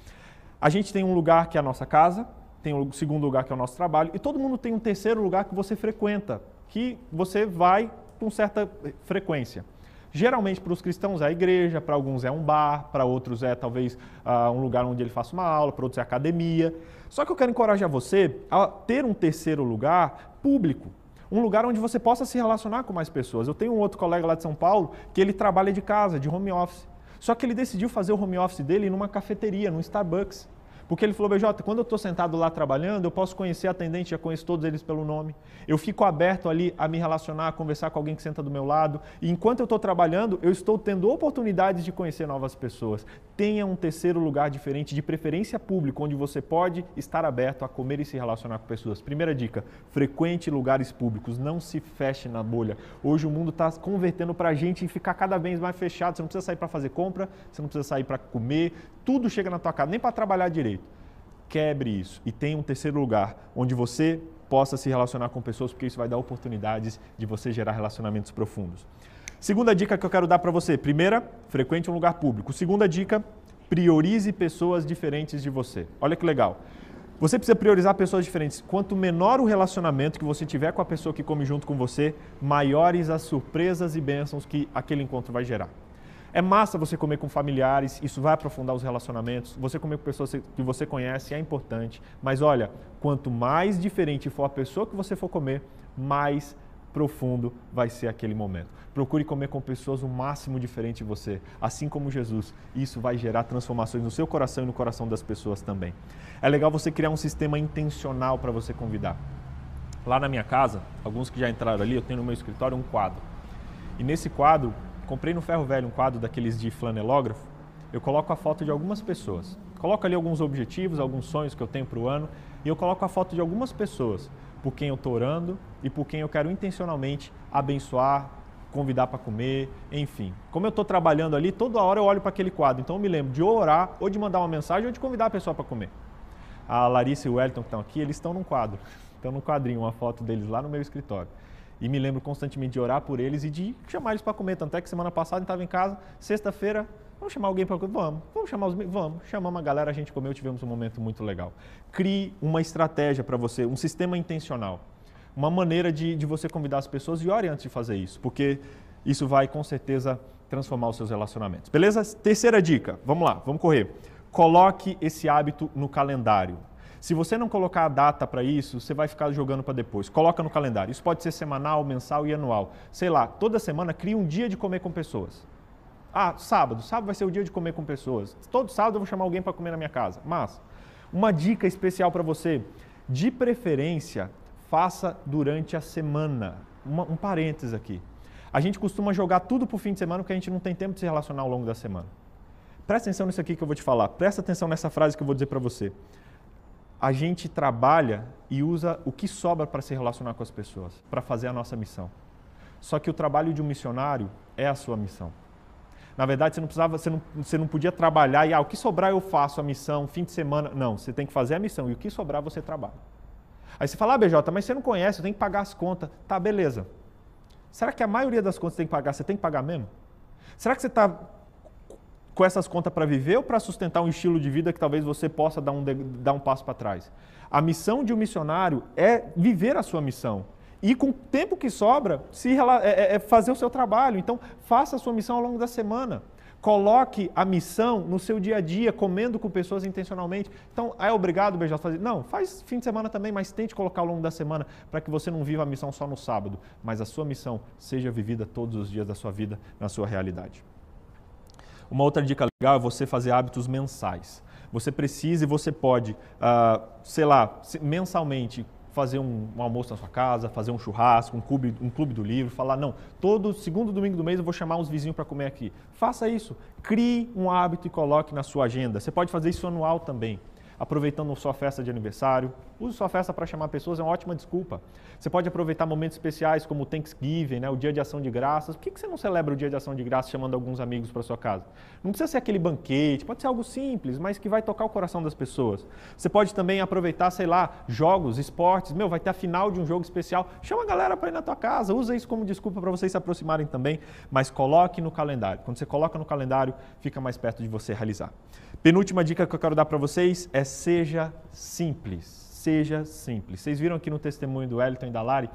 a gente tem um lugar que é a nossa casa, tem o um segundo lugar que é o nosso trabalho, e todo mundo tem um terceiro lugar que você frequenta que você vai com certa frequência. Geralmente para os cristãos é a igreja, para alguns é um bar, para outros é talvez uh, um lugar onde ele faça uma aula, para outros é academia. Só que eu quero encorajar você a ter um terceiro lugar público, um lugar onde você possa se relacionar com mais pessoas. Eu tenho um outro colega lá de São Paulo que ele trabalha de casa, de home office. Só que ele decidiu fazer o home office dele numa cafeteria, num Starbucks. Porque ele falou, BJ, quando eu estou sentado lá trabalhando, eu posso conhecer a atendente, já conheço todos eles pelo nome. Eu fico aberto ali a me relacionar, a conversar com alguém que senta do meu lado. E enquanto eu estou trabalhando, eu estou tendo oportunidades de conhecer novas pessoas. Tenha um terceiro lugar diferente, de preferência público, onde você pode estar aberto a comer e se relacionar com pessoas. Primeira dica, frequente lugares públicos, não se feche na bolha. Hoje o mundo está convertendo para a gente ficar cada vez mais fechado. Você não precisa sair para fazer compra, você não precisa sair para comer, tudo chega na tua casa, nem para trabalhar direito. Quebre isso e tenha um terceiro lugar onde você possa se relacionar com pessoas, porque isso vai dar oportunidades de você gerar relacionamentos profundos. Segunda dica que eu quero dar para você: primeira, frequente um lugar público. Segunda dica, priorize pessoas diferentes de você. Olha que legal. Você precisa priorizar pessoas diferentes. Quanto menor o relacionamento que você tiver com a pessoa que come junto com você, maiores as surpresas e bênçãos que aquele encontro vai gerar. É massa você comer com familiares, isso vai aprofundar os relacionamentos. Você comer com pessoas que você conhece é importante. Mas olha, quanto mais diferente for a pessoa que você for comer, mais profundo vai ser aquele momento. Procure comer com pessoas o máximo diferente de você, assim como Jesus. Isso vai gerar transformações no seu coração e no coração das pessoas também. É legal você criar um sistema intencional para você convidar. Lá na minha casa, alguns que já entraram ali, eu tenho no meu escritório um quadro. E nesse quadro, comprei no ferro velho um quadro daqueles de flanelógrafo. Eu coloco a foto de algumas pessoas. Coloco ali alguns objetivos, alguns sonhos que eu tenho para o ano. E eu coloco a foto de algumas pessoas por quem eu estou orando e por quem eu quero intencionalmente abençoar, convidar para comer, enfim. Como eu estou trabalhando ali, toda hora eu olho para aquele quadro. Então eu me lembro de orar, ou de mandar uma mensagem, ou de convidar a pessoa para comer. A Larissa e o Wellington que estão aqui, eles estão num quadro. <laughs> Estão num quadrinho, uma foto deles lá no meu escritório. E me lembro constantemente de orar por eles e de chamar eles para comer. Tanto é que semana passada eu estava em casa, sexta-feira, vamos chamar alguém para? Vamos. Vamos chamar os Vamos. Chamamos a galera, a gente comeu, tivemos um momento muito legal. Crie uma estratégia para você, um sistema intencional. Uma maneira de, de você convidar as pessoas e ore antes de fazer isso, porque isso vai com certeza transformar os seus relacionamentos. Beleza? Terceira dica, vamos lá, vamos correr. Coloque esse hábito no calendário. Se você não colocar a data para isso, você vai ficar jogando para depois. Coloca no calendário. Isso pode ser semanal, mensal e anual. Sei lá, toda semana cria um dia de comer com pessoas. Ah, sábado. Sábado vai ser o dia de comer com pessoas. Todo sábado eu vou chamar alguém para comer na minha casa. Mas, uma dica especial para você. De preferência, faça durante a semana. Uma, um parênteses aqui. A gente costuma jogar tudo para o fim de semana porque a gente não tem tempo de se relacionar ao longo da semana. Presta atenção nisso aqui que eu vou te falar. Presta atenção nessa frase que eu vou dizer para você a gente trabalha e usa o que sobra para se relacionar com as pessoas, para fazer a nossa missão. Só que o trabalho de um missionário é a sua missão. Na verdade, você não precisava, você não, você não podia trabalhar e ah, o que sobrar eu faço a missão, fim de semana. Não, você tem que fazer a missão e o que sobrar você trabalha. Aí você fala, ah, BJ, mas você não conhece, eu tenho que pagar as contas. Tá, beleza. Será que a maioria das contas tem que pagar? Você tem que pagar mesmo? Será que você está com essas contas para viver ou para sustentar um estilo de vida que talvez você possa dar um, dar um passo para trás? A missão de um missionário é viver a sua missão. E com o tempo que sobra, se, é, é, é fazer o seu trabalho. Então, faça a sua missão ao longo da semana. Coloque a missão no seu dia a dia, comendo com pessoas intencionalmente. Então, é obrigado, BJ, fazer? Não, faz fim de semana também, mas tente colocar ao longo da semana para que você não viva a missão só no sábado, mas a sua missão seja vivida todos os dias da sua vida, na sua realidade. Uma outra dica legal é você fazer hábitos mensais. Você precisa e você pode, uh, sei lá, mensalmente fazer um, um, almoço na sua casa, fazer um churrasco, um clube, um clube do livro, falar, não, todo segundo domingo do mês eu vou chamar uns vizinhos para comer aqui. Faça isso. Crie um hábito e coloque na sua agenda. Você pode fazer isso anual também aproveitando sua festa de aniversário. Use sua festa para chamar pessoas, é uma ótima desculpa. Você pode aproveitar momentos especiais como o Thanksgiving, né, o Dia de Ação de Graças. Por que você não celebra o Dia de Ação de Graças chamando alguns amigos para sua casa? Não precisa ser aquele banquete, pode ser algo simples, mas que vai tocar o coração das pessoas. Você pode também aproveitar, sei lá, jogos, esportes. Meu, vai ter a final de um jogo especial. Chama a galera para ir na tua casa, usa isso como desculpa para vocês se aproximarem também, mas coloque no calendário. Quando você coloca no calendário, fica mais perto de você realizar. Penúltima dica que eu quero dar para vocês é seja simples. Seja simples. Vocês viram aqui no testemunho do Wellington e da Lari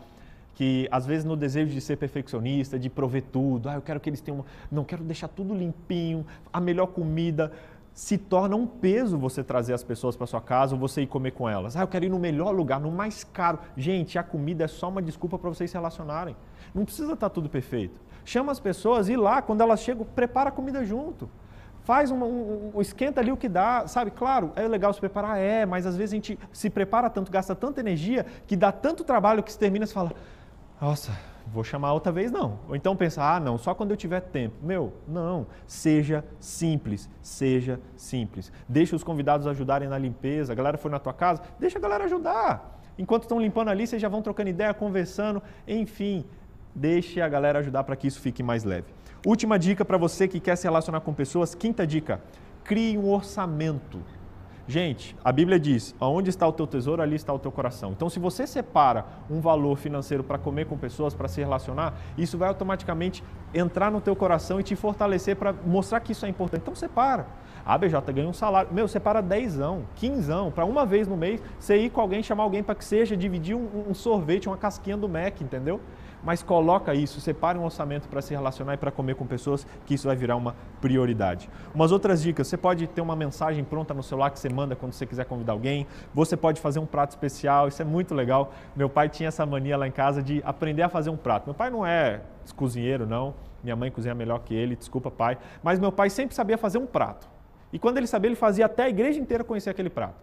que às vezes no desejo de ser perfeccionista, de prover tudo, ah, eu quero que eles tenham, não quero deixar tudo limpinho, a melhor comida, se torna um peso você trazer as pessoas para sua casa ou você ir comer com elas. Ah, eu quero ir no melhor lugar, no mais caro. Gente, a comida é só uma desculpa para vocês se relacionarem. Não precisa estar tá tudo perfeito. Chama as pessoas e lá, quando elas chegam, prepara a comida junto faz um, um, esquenta ali o que dá, sabe? Claro, é legal se preparar, é, mas às vezes a gente se prepara tanto, gasta tanta energia, que dá tanto trabalho que se termina e fala, nossa, vou chamar outra vez não. Ou então pensa, ah, não, só quando eu tiver tempo. Meu, não, seja simples, seja simples. Deixa os convidados ajudarem na limpeza, a galera foi na tua casa, deixa a galera ajudar. Enquanto estão limpando ali, vocês já vão trocando ideia, conversando, enfim, deixe a galera ajudar para que isso fique mais leve. Última dica para você que quer se relacionar com pessoas. Quinta dica: crie um orçamento. Gente, a Bíblia diz: onde está o teu tesouro, ali está o teu coração. Então, se você separa um valor financeiro para comer com pessoas, para se relacionar, isso vai automaticamente entrar no teu coração e te fortalecer para mostrar que isso é importante. Então, separa. A BJ ganha um salário. Meu, separa dezão, quinzão, para uma vez no mês você ir com alguém, chamar alguém para que seja, dividir um, um sorvete, uma casquinha do Mac, entendeu? Mas coloca isso, separe um orçamento para se relacionar e para comer com pessoas, que isso vai virar uma prioridade. Umas outras dicas, você pode ter uma mensagem pronta no celular que você manda quando você quiser convidar alguém, você pode fazer um prato especial, isso é muito legal. Meu pai tinha essa mania lá em casa de aprender a fazer um prato. Meu pai não é cozinheiro, não, minha mãe cozinha melhor que ele, desculpa pai, mas meu pai sempre sabia fazer um prato. E quando ele sabia, ele fazia até a igreja inteira conhecer aquele prato.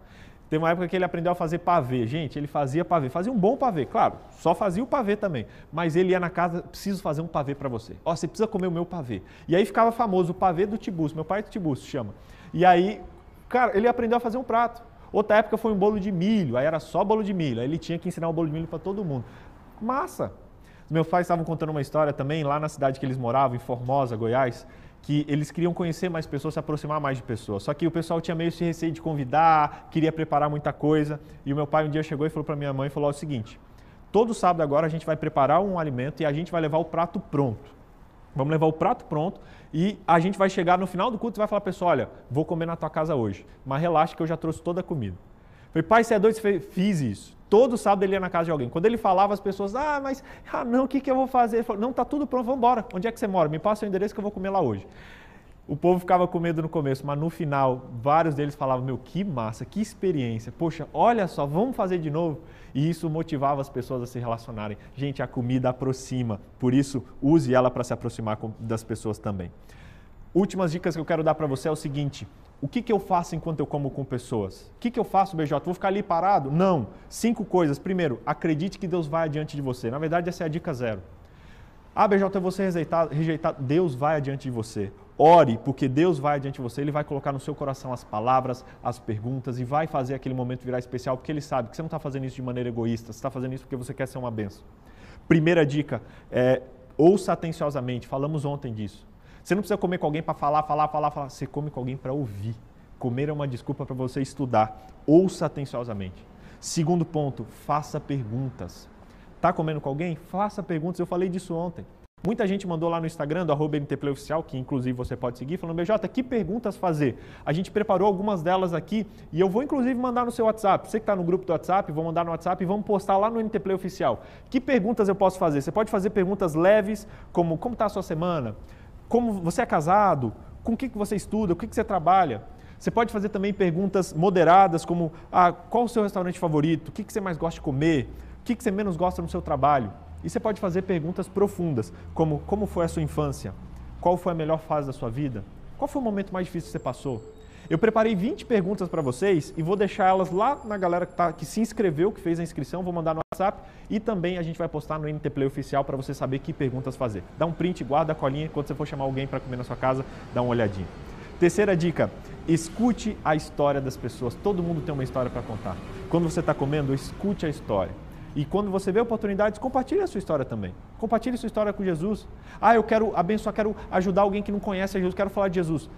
Tem uma época que ele aprendeu a fazer pavê. Gente, ele fazia pavê. Fazia um bom pavê, claro. Só fazia o pavê também. Mas ele ia na casa, preciso fazer um pavê para você. Ó, você precisa comer o meu pavê. E aí ficava famoso o pavê do Tibus. Meu pai é do Tibus, chama. E aí, cara, ele aprendeu a fazer um prato. Outra época foi um bolo de milho. Aí era só bolo de milho. Aí ele tinha que ensinar o bolo de milho para todo mundo. Massa. Meus pais estavam contando uma história também lá na cidade que eles moravam, em Formosa, Goiás que eles queriam conhecer mais pessoas, se aproximar mais de pessoas. Só que o pessoal tinha meio esse receio de convidar, queria preparar muita coisa. E o meu pai um dia chegou e falou para minha mãe, falou o seguinte: todo sábado agora a gente vai preparar um alimento e a gente vai levar o prato pronto. Vamos levar o prato pronto e a gente vai chegar no final do culto e vai falar, pessoal, olha, vou comer na tua casa hoje, mas relaxa que eu já trouxe toda a comida. falei, pai, você é doido, fiz isso. Todo sábado ele ia na casa de alguém. Quando ele falava, as pessoas, ah, mas, ah, não, o que, que eu vou fazer? Ele falou, não, tá tudo pronto, vamos embora. Onde é que você mora? Me passa o endereço que eu vou comer lá hoje. O povo ficava com medo no começo, mas no final, vários deles falavam, meu, que massa, que experiência. Poxa, olha só, vamos fazer de novo. E isso motivava as pessoas a se relacionarem. Gente, a comida aproxima, por isso, use ela para se aproximar das pessoas também. Últimas dicas que eu quero dar para você é o seguinte: o que, que eu faço enquanto eu como com pessoas? O que, que eu faço, BJ? Vou ficar ali parado? Não. Cinco coisas. Primeiro, acredite que Deus vai adiante de você. Na verdade, essa é a dica zero. Ah, BJ, eu vou ser rejeitado, rejeitado. Deus vai adiante de você. Ore, porque Deus vai adiante de você. Ele vai colocar no seu coração as palavras, as perguntas e vai fazer aquele momento virar especial, porque Ele sabe que você não está fazendo isso de maneira egoísta. Você está fazendo isso porque você quer ser uma benção. Primeira dica é ouça atenciosamente. Falamos ontem disso. Você não precisa comer com alguém para falar, falar, falar, falar. Você come com alguém para ouvir. Comer é uma desculpa para você estudar. Ouça atenciosamente. Segundo ponto, faça perguntas. Tá comendo com alguém? Faça perguntas. Eu falei disso ontem. Muita gente mandou lá no Instagram do arroba Oficial, que inclusive você pode seguir, falando, BJ, que perguntas fazer? A gente preparou algumas delas aqui e eu vou inclusive mandar no seu WhatsApp. Você que está no grupo do WhatsApp, vou mandar no WhatsApp e vamos postar lá no NT Play Oficial. Que perguntas eu posso fazer? Você pode fazer perguntas leves, como como está a sua semana? Como você é casado, com o que, que você estuda, o que, que você trabalha. Você pode fazer também perguntas moderadas, como ah, qual o seu restaurante favorito, o que, que você mais gosta de comer, o que, que você menos gosta no seu trabalho. E você pode fazer perguntas profundas, como como foi a sua infância, qual foi a melhor fase da sua vida, qual foi o momento mais difícil que você passou, eu preparei 20 perguntas para vocês e vou deixar elas lá na galera que, tá, que se inscreveu, que fez a inscrição, vou mandar no WhatsApp e também a gente vai postar no NT Play Oficial para você saber que perguntas fazer. Dá um print, guarda a colinha, quando você for chamar alguém para comer na sua casa, dá uma olhadinha. Terceira dica, escute a história das pessoas. Todo mundo tem uma história para contar. Quando você está comendo, escute a história. E quando você vê oportunidades, compartilhe a sua história também. Compartilhe a sua história com Jesus. Ah, eu quero abençoar, quero ajudar alguém que não conhece a Jesus, quero falar de Jesus.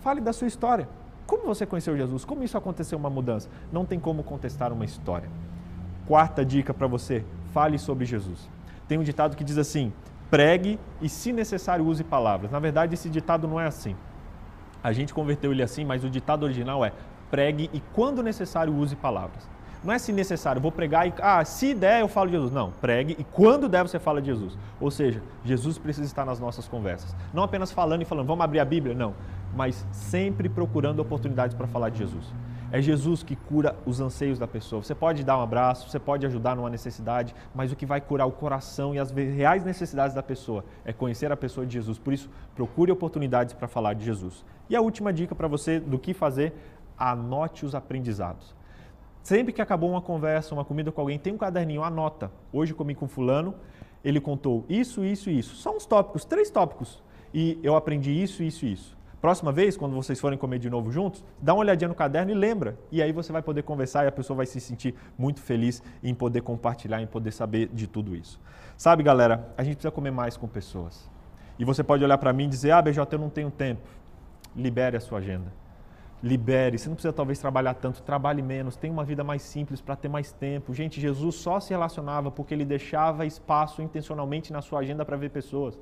Fale da sua história. Como você conheceu Jesus? Como isso aconteceu uma mudança? Não tem como contestar uma história. Quarta dica para você: fale sobre Jesus. Tem um ditado que diz assim: pregue e, se necessário, use palavras. Na verdade, esse ditado não é assim. A gente converteu ele assim, mas o ditado original é: pregue e, quando necessário, use palavras. Não é se necessário, vou pregar e, ah, se der eu falo de Jesus. Não, pregue e quando der você fala de Jesus. Ou seja, Jesus precisa estar nas nossas conversas. Não apenas falando e falando, vamos abrir a Bíblia. Não, mas sempre procurando oportunidades para falar de Jesus. É Jesus que cura os anseios da pessoa. Você pode dar um abraço, você pode ajudar numa necessidade, mas o que vai curar o coração e as reais necessidades da pessoa é conhecer a pessoa de Jesus. Por isso, procure oportunidades para falar de Jesus. E a última dica para você do que fazer: anote os aprendizados. Sempre que acabou uma conversa, uma comida com alguém, tem um caderninho, anota. Hoje comi com fulano, ele contou isso, isso e isso. Só uns tópicos, três tópicos. E eu aprendi isso, isso e isso. Próxima vez, quando vocês forem comer de novo juntos, dá uma olhadinha no caderno e lembra. E aí você vai poder conversar e a pessoa vai se sentir muito feliz em poder compartilhar, em poder saber de tudo isso. Sabe, galera, a gente precisa comer mais com pessoas. E você pode olhar para mim e dizer: Ah, BJ, eu não tenho tempo. Libere a sua agenda. Libere. Você não precisa talvez trabalhar tanto, trabalhe menos, tenha uma vida mais simples para ter mais tempo. Gente, Jesus só se relacionava porque ele deixava espaço intencionalmente na sua agenda para ver pessoas.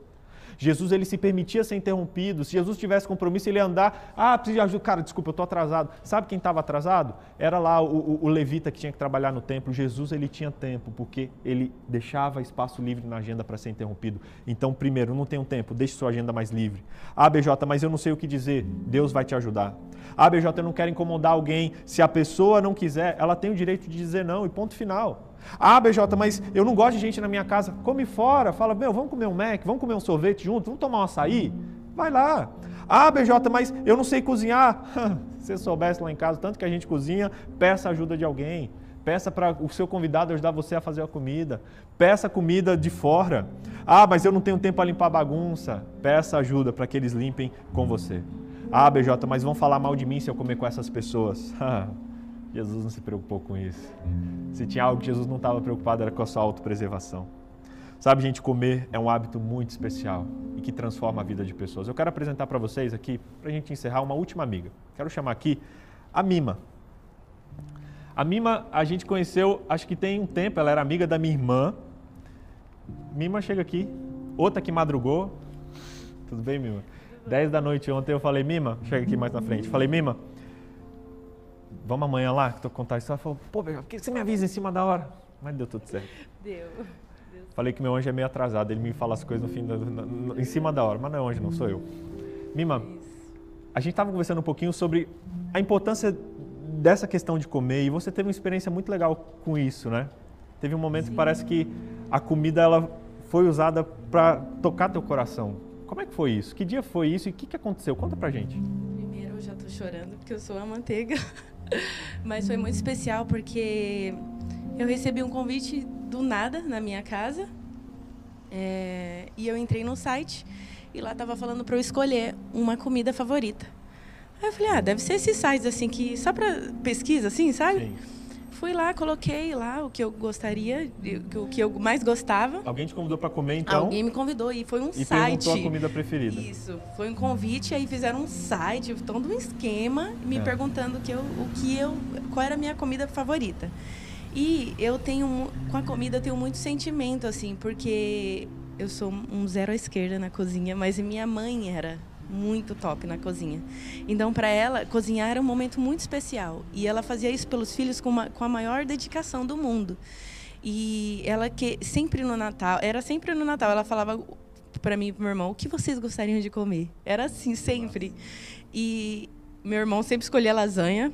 Jesus ele se permitia ser interrompido. Se Jesus tivesse compromisso, ele ia andar. Ah, preciso de ajuda. Cara, desculpa, eu estou atrasado. Sabe quem estava atrasado? Era lá o, o, o, levita que tinha que trabalhar no templo. Jesus ele tinha tempo, porque ele deixava espaço livre na agenda para ser interrompido. Então, primeiro, não tenho tempo, deixe sua agenda mais livre. Ah, BJ, mas eu não sei o que dizer. Deus vai te ajudar. Ah, BJ, eu não quero incomodar alguém. Se a pessoa não quiser, ela tem o direito de dizer não e ponto final. Ah, BJ, mas eu não gosto de gente na minha casa. Come fora, fala, meu, vamos comer um Mac, vamos comer um sorvete junto, vamos tomar um açaí? Vai lá. Ah, BJ, mas eu não sei cozinhar. <laughs> Se você soubesse lá em casa, tanto que a gente cozinha, peça ajuda de alguém. Peça para o seu convidado ajudar você a fazer a comida. Peça comida de fora. Ah, mas eu não tenho tempo para limpar bagunça. Peça ajuda para que eles limpem com você. Ah, BJ, mas vão falar mal de mim se eu comer com essas pessoas. <laughs> Jesus não se preocupou com isso. Se tinha algo que Jesus não estava preocupado era com a sua autopreservação. Sabe, gente, comer é um hábito muito especial e que transforma a vida de pessoas. Eu quero apresentar para vocês aqui, para a gente encerrar, uma última amiga. Quero chamar aqui a Mima. A Mima a gente conheceu, acho que tem um tempo, ela era amiga da minha irmã. Mima chega aqui, outra que madrugou. Tudo bem, Mima? 10 da noite ontem eu falei, Mima, chega aqui mais na frente. Falei, Mima, vamos amanhã lá, que estou contar isso. Ela falou, pô, por que você me avisa em cima da hora? Mas deu tudo certo. Deu. Falei que meu anjo é meio atrasado, ele me fala as coisas no fim, em cima da hora, mas não é anjo, não, sou eu. Mima, a gente estava conversando um pouquinho sobre a importância dessa questão de comer e você teve uma experiência muito legal com isso, né? Teve um momento Sim. que parece que a comida ela foi usada para tocar teu coração. Como é que foi isso? Que dia foi isso e o que, que aconteceu? Conta pra gente. Primeiro eu já tô chorando porque eu sou a manteiga. Mas foi muito especial porque eu recebi um convite do nada na minha casa. É, e eu entrei no site e lá estava falando para eu escolher uma comida favorita. Aí eu falei, ah, deve ser esses sites assim que só para pesquisa assim, sabe? Sim. Fui lá, coloquei lá o que eu gostaria, o que eu mais gostava. Alguém te convidou para comer, então? Alguém me convidou e foi um e site. E a comida preferida. Isso, foi um convite, aí fizeram um site, todo um esquema, me é. perguntando que eu, o que eu, qual era a minha comida favorita. E eu tenho, com a comida, eu tenho muito sentimento, assim, porque eu sou um zero à esquerda na cozinha, mas minha mãe era muito top na cozinha. Então, para ela, cozinhar era um momento muito especial. E ela fazia isso pelos filhos com, uma, com a maior dedicação do mundo. E ela que sempre no Natal, era sempre no Natal, ela falava para mim e pro meu irmão, o que vocês gostariam de comer? Era assim, sempre. E meu irmão sempre escolhia lasanha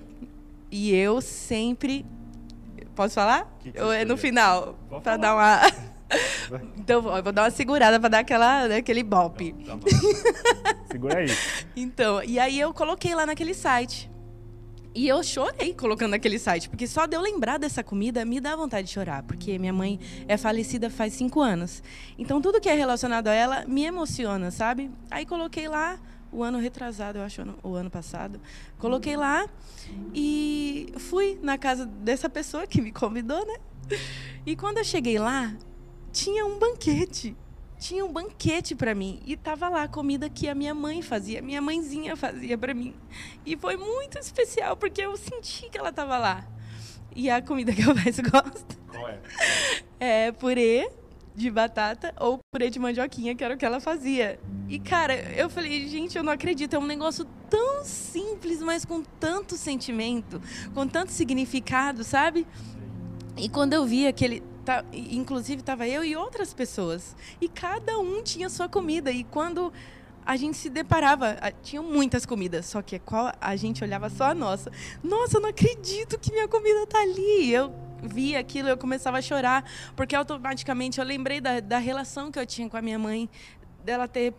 e eu sempre Posso falar? Que que é no final, para dar uma então, eu vou dar uma segurada para dar aquela, né, aquele bop. Tá Segura aí. <laughs> Então, e aí eu coloquei lá naquele site. E eu chorei colocando naquele site, porque só de eu lembrar dessa comida me dá vontade de chorar, porque minha mãe é falecida faz cinco anos. Então tudo que é relacionado a ela me emociona, sabe? Aí coloquei lá o ano retrasado, eu acho, o ano passado. Coloquei lá e fui na casa dessa pessoa que me convidou, né? E quando eu cheguei lá, tinha um banquete. Tinha um banquete para mim e tava lá a comida que a minha mãe fazia, minha mãezinha fazia para mim. E foi muito especial porque eu senti que ela tava lá. E a comida que eu <laughs> mais gosto Qual é? é purê de batata ou purê de mandioquinha, que era o que ela fazia. E, cara, eu falei, gente, eu não acredito. É um negócio tão simples, mas com tanto sentimento, com tanto significado, sabe? E quando eu vi aquele Tá, inclusive, estava eu e outras pessoas. E cada um tinha sua comida. E quando a gente se deparava, tinha muitas comidas, só que a gente olhava só a nossa. Nossa, eu não acredito que minha comida está ali. Eu via aquilo, eu começava a chorar, porque automaticamente eu lembrei da, da relação que eu tinha com a minha mãe, dela ter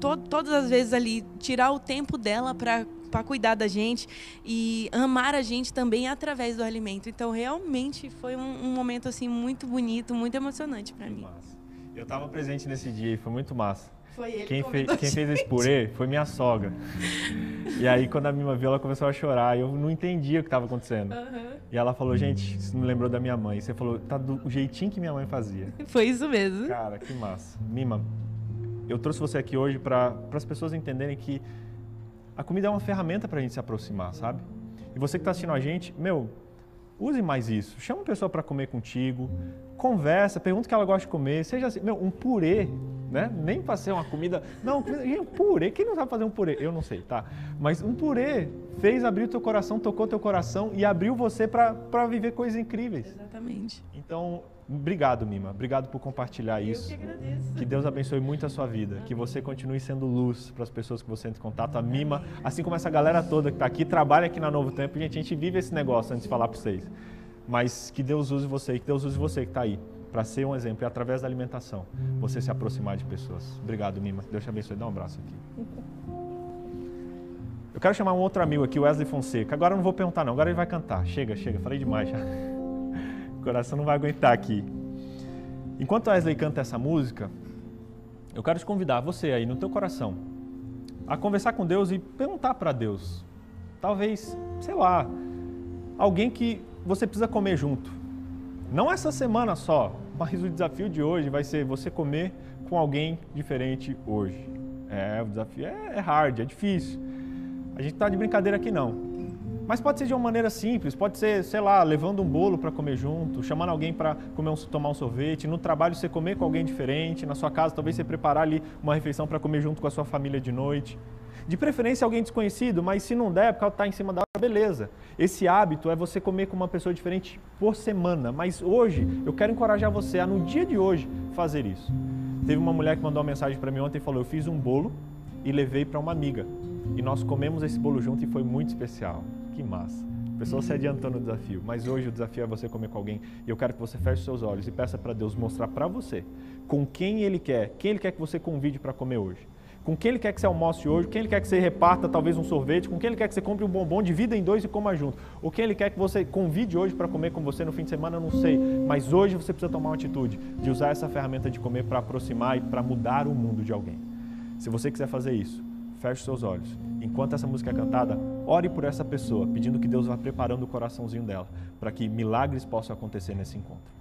to, todas as vezes ali, tirar o tempo dela para para cuidar da gente e amar a gente também através do alimento. Então, realmente foi um, um momento assim muito bonito, muito emocionante para mim. Massa. Eu estava presente nesse dia e foi muito massa. Foi ele quem, fez, quem fez esse purê foi minha sogra. e aí, quando a Mima viu, ela começou a chorar. E eu não entendia o que estava acontecendo. Uhum. E ela falou, gente, isso me lembrou da minha mãe. Você falou, tá do jeitinho que minha mãe fazia. <laughs> Foi isso mesmo. Cara, que massa. Mima, eu trouxe você aqui hoje para as pessoas entenderem que a comida é uma ferramenta para a gente se aproximar, sabe? E você que está assistindo a gente, meu, use mais isso. Chama a pessoa para comer contigo, conversa, pergunta o que ela gosta de comer, seja assim, meu, um purê, né? Nem para ser uma comida, não, um purê, quem não sabe fazer um purê? Eu não sei, tá? Mas um purê fez abrir o teu coração, tocou teu coração e abriu você para viver coisas incríveis. Exatamente. Então, Obrigado, Mima. Obrigado por compartilhar Eu isso. que agradeço. Que Deus abençoe muito a sua vida. Que você continue sendo luz para as pessoas que você entra em contato. A Mima, assim como essa galera toda que está aqui, trabalha aqui na Novo Tempo. Gente, a gente vive esse negócio antes de falar para vocês. Mas que Deus use você, que Deus use você que está aí para ser um exemplo. E através da alimentação, você se aproximar de pessoas. Obrigado, Mima. Deus te abençoe. Dá um abraço aqui. Eu quero chamar um outro amigo aqui, Wesley Fonseca. Agora eu não vou perguntar, não. Agora ele vai cantar. Chega, chega. Falei demais já. <laughs> O coração não vai aguentar aqui. Enquanto Wesley canta essa música, eu quero te convidar, você aí no teu coração, a conversar com Deus e perguntar para Deus. Talvez, sei lá, alguém que você precisa comer junto. Não essa semana só, mas o desafio de hoje vai ser você comer com alguém diferente hoje. É, o desafio é, é hard, é difícil. A gente tá de brincadeira aqui não. Mas pode ser de uma maneira simples, pode ser, sei lá, levando um bolo para comer junto, chamando alguém para comer um, tomar um sorvete, no trabalho você comer com alguém diferente, na sua casa talvez você preparar ali uma refeição para comer junto com a sua família de noite. De preferência alguém desconhecido, mas se não der, porque ela está em cima da hora, beleza. Esse hábito é você comer com uma pessoa diferente por semana, mas hoje eu quero encorajar você a no dia de hoje fazer isso. Teve uma mulher que mandou uma mensagem para mim ontem e falou: "Eu fiz um bolo e levei para uma amiga. E nós comemos esse bolo junto e foi muito especial. Que massa. A pessoa se adiantou no desafio, mas hoje o desafio é você comer com alguém. E eu quero que você feche seus olhos e peça para Deus mostrar para você com quem Ele quer, quem Ele quer que você convide para comer hoje. Com quem Ele quer que você almoce hoje, quem Ele quer que você reparta talvez um sorvete, com quem Ele quer que você compre um bombom, divida em dois e coma junto. Ou quem Ele quer que você convide hoje para comer com você no fim de semana, eu não sei. Mas hoje você precisa tomar uma atitude de usar essa ferramenta de comer para aproximar e para mudar o mundo de alguém. Se você quiser fazer isso, feche seus olhos. Enquanto essa música é cantada, ore por essa pessoa, pedindo que Deus vá preparando o coraçãozinho dela, para que milagres possam acontecer nesse encontro.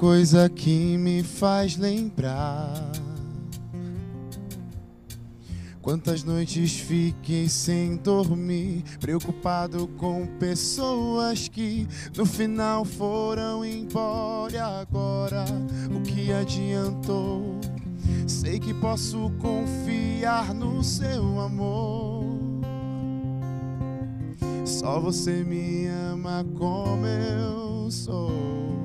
Coisa que me faz lembrar. Quantas noites fiquei sem dormir, preocupado com pessoas que no final foram embora. E agora, o que adiantou? Sei que posso confiar no seu amor. Só você me ama como eu sou.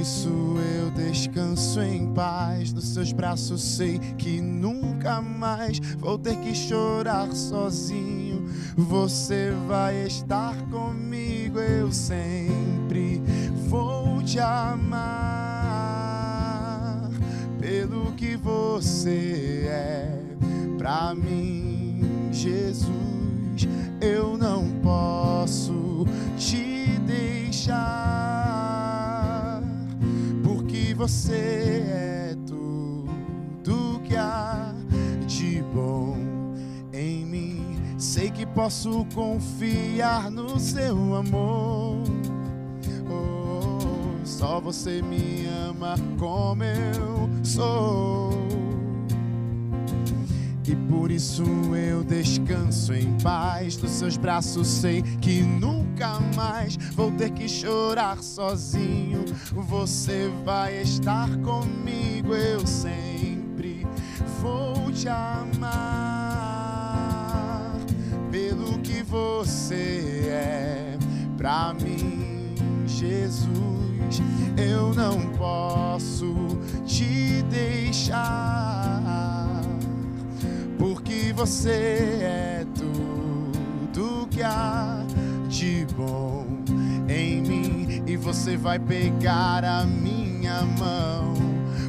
Isso eu descanso em paz. Nos seus braços sei que nunca mais vou ter que chorar sozinho. Você vai estar comigo, eu sempre vou te amar pelo que você é pra mim, Jesus. Eu não posso te deixar, você é tudo que há de bom em mim. Sei que posso confiar no seu amor. Oh, só você me ama como eu sou. E por isso eu descanso em paz. Dos seus braços sei que nunca mais vou ter que chorar sozinho. Você vai estar comigo, eu sempre vou te amar pelo que você é pra mim, Jesus. Eu não posso te deixar, você é tudo que há de bom em mim e você vai pegar a minha mão.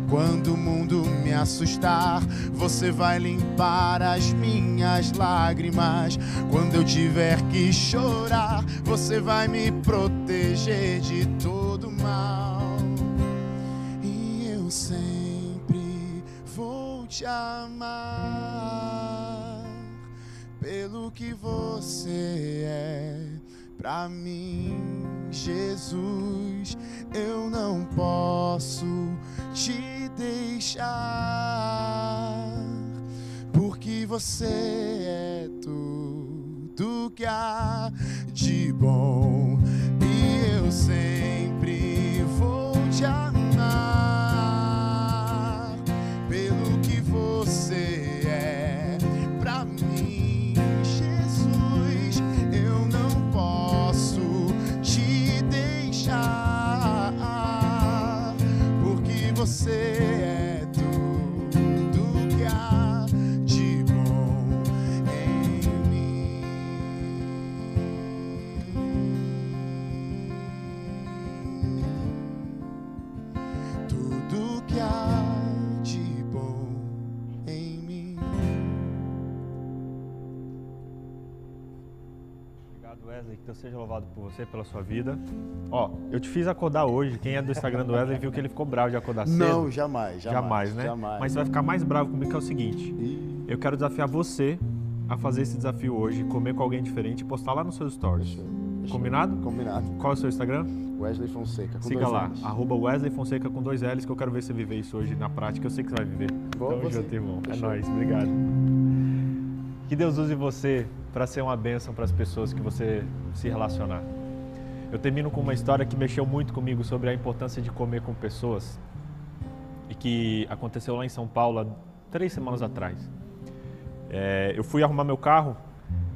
Quando o mundo me assustar, você vai limpar as minhas lágrimas. Quando eu tiver que chorar, você vai me proteger de todo mal. E eu sempre vou te amar pelo que você é pra mim, Jesus. Eu não posso te deixar, porque você é tudo que há de bom e eu sempre Wesley. Que Deus seja louvado por você, pela sua vida. Ó, eu te fiz acordar hoje. Quem é do Instagram do Wesley viu que ele ficou bravo de acordar cedo. Não, jamais, jamais. Jamais, né? Jamais. Mas você vai ficar mais bravo comigo que é o seguinte. Ih, Eu quero desafiar você a fazer esse desafio hoje, comer com alguém diferente e postar lá nos seus stories. Combinado? Combinado. Qual é o seu Instagram? Wesley Fonseca. Com Siga dois lá, L's. arroba Wesley Fonseca com dois L's, que eu quero ver você viver isso hoje na prática. Eu sei que você vai viver. Vou, Tamo vou junto, irmão. É Fechou. nóis, obrigado. Que Deus use você para ser uma bênção para as pessoas que você se relacionar. Eu termino com uma história que mexeu muito comigo sobre a importância de comer com pessoas e que aconteceu lá em São Paulo três semanas atrás. É, eu fui arrumar meu carro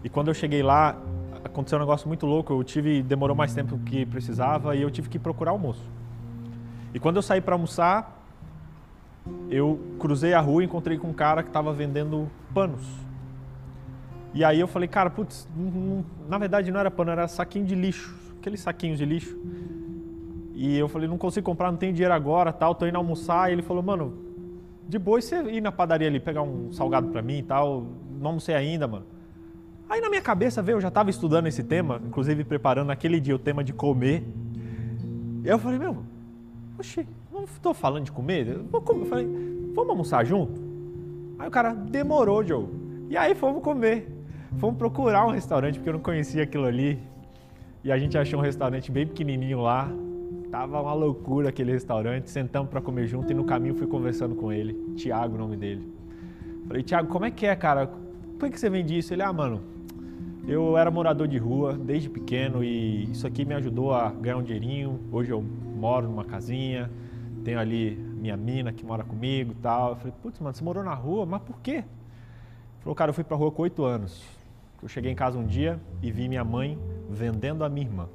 e quando eu cheguei lá aconteceu um negócio muito louco. Eu tive demorou mais tempo do que precisava e eu tive que procurar almoço. E quando eu saí para almoçar, eu cruzei a rua e encontrei com um cara que estava vendendo panos. E aí eu falei, cara, putz, na verdade não era pano, era saquinho de lixo, aqueles saquinhos de lixo. E eu falei, não consigo comprar, não tenho dinheiro agora, tal, tô indo almoçar. E ele falou, mano, de boa, você ir na padaria ali pegar um salgado pra mim e tal, não almocei ainda, mano. Aí na minha cabeça veio, eu já tava estudando esse tema, inclusive preparando naquele dia o tema de comer. E eu falei, meu, oxi, não tô falando de comer? Eu comer. Eu falei, vamos almoçar junto? Aí o cara, demorou, Joe. E aí fomos comer. Fomos procurar um restaurante, porque eu não conhecia aquilo ali. E a gente achou um restaurante bem pequenininho lá. Tava uma loucura aquele restaurante. Sentamos para comer junto e no caminho fui conversando com ele. Tiago, o nome dele. Falei, Tiago, como é que é, cara? Por que você vende isso? Ele, ah, mano, eu era morador de rua desde pequeno e isso aqui me ajudou a ganhar um dinheirinho. Hoje eu moro numa casinha, tenho ali minha mina que mora comigo e tal. Eu falei, putz, mano, você morou na rua, mas por quê? Ele falou, cara, eu fui pra rua com oito anos. Eu cheguei em casa um dia e vi minha mãe vendendo a minha irmã.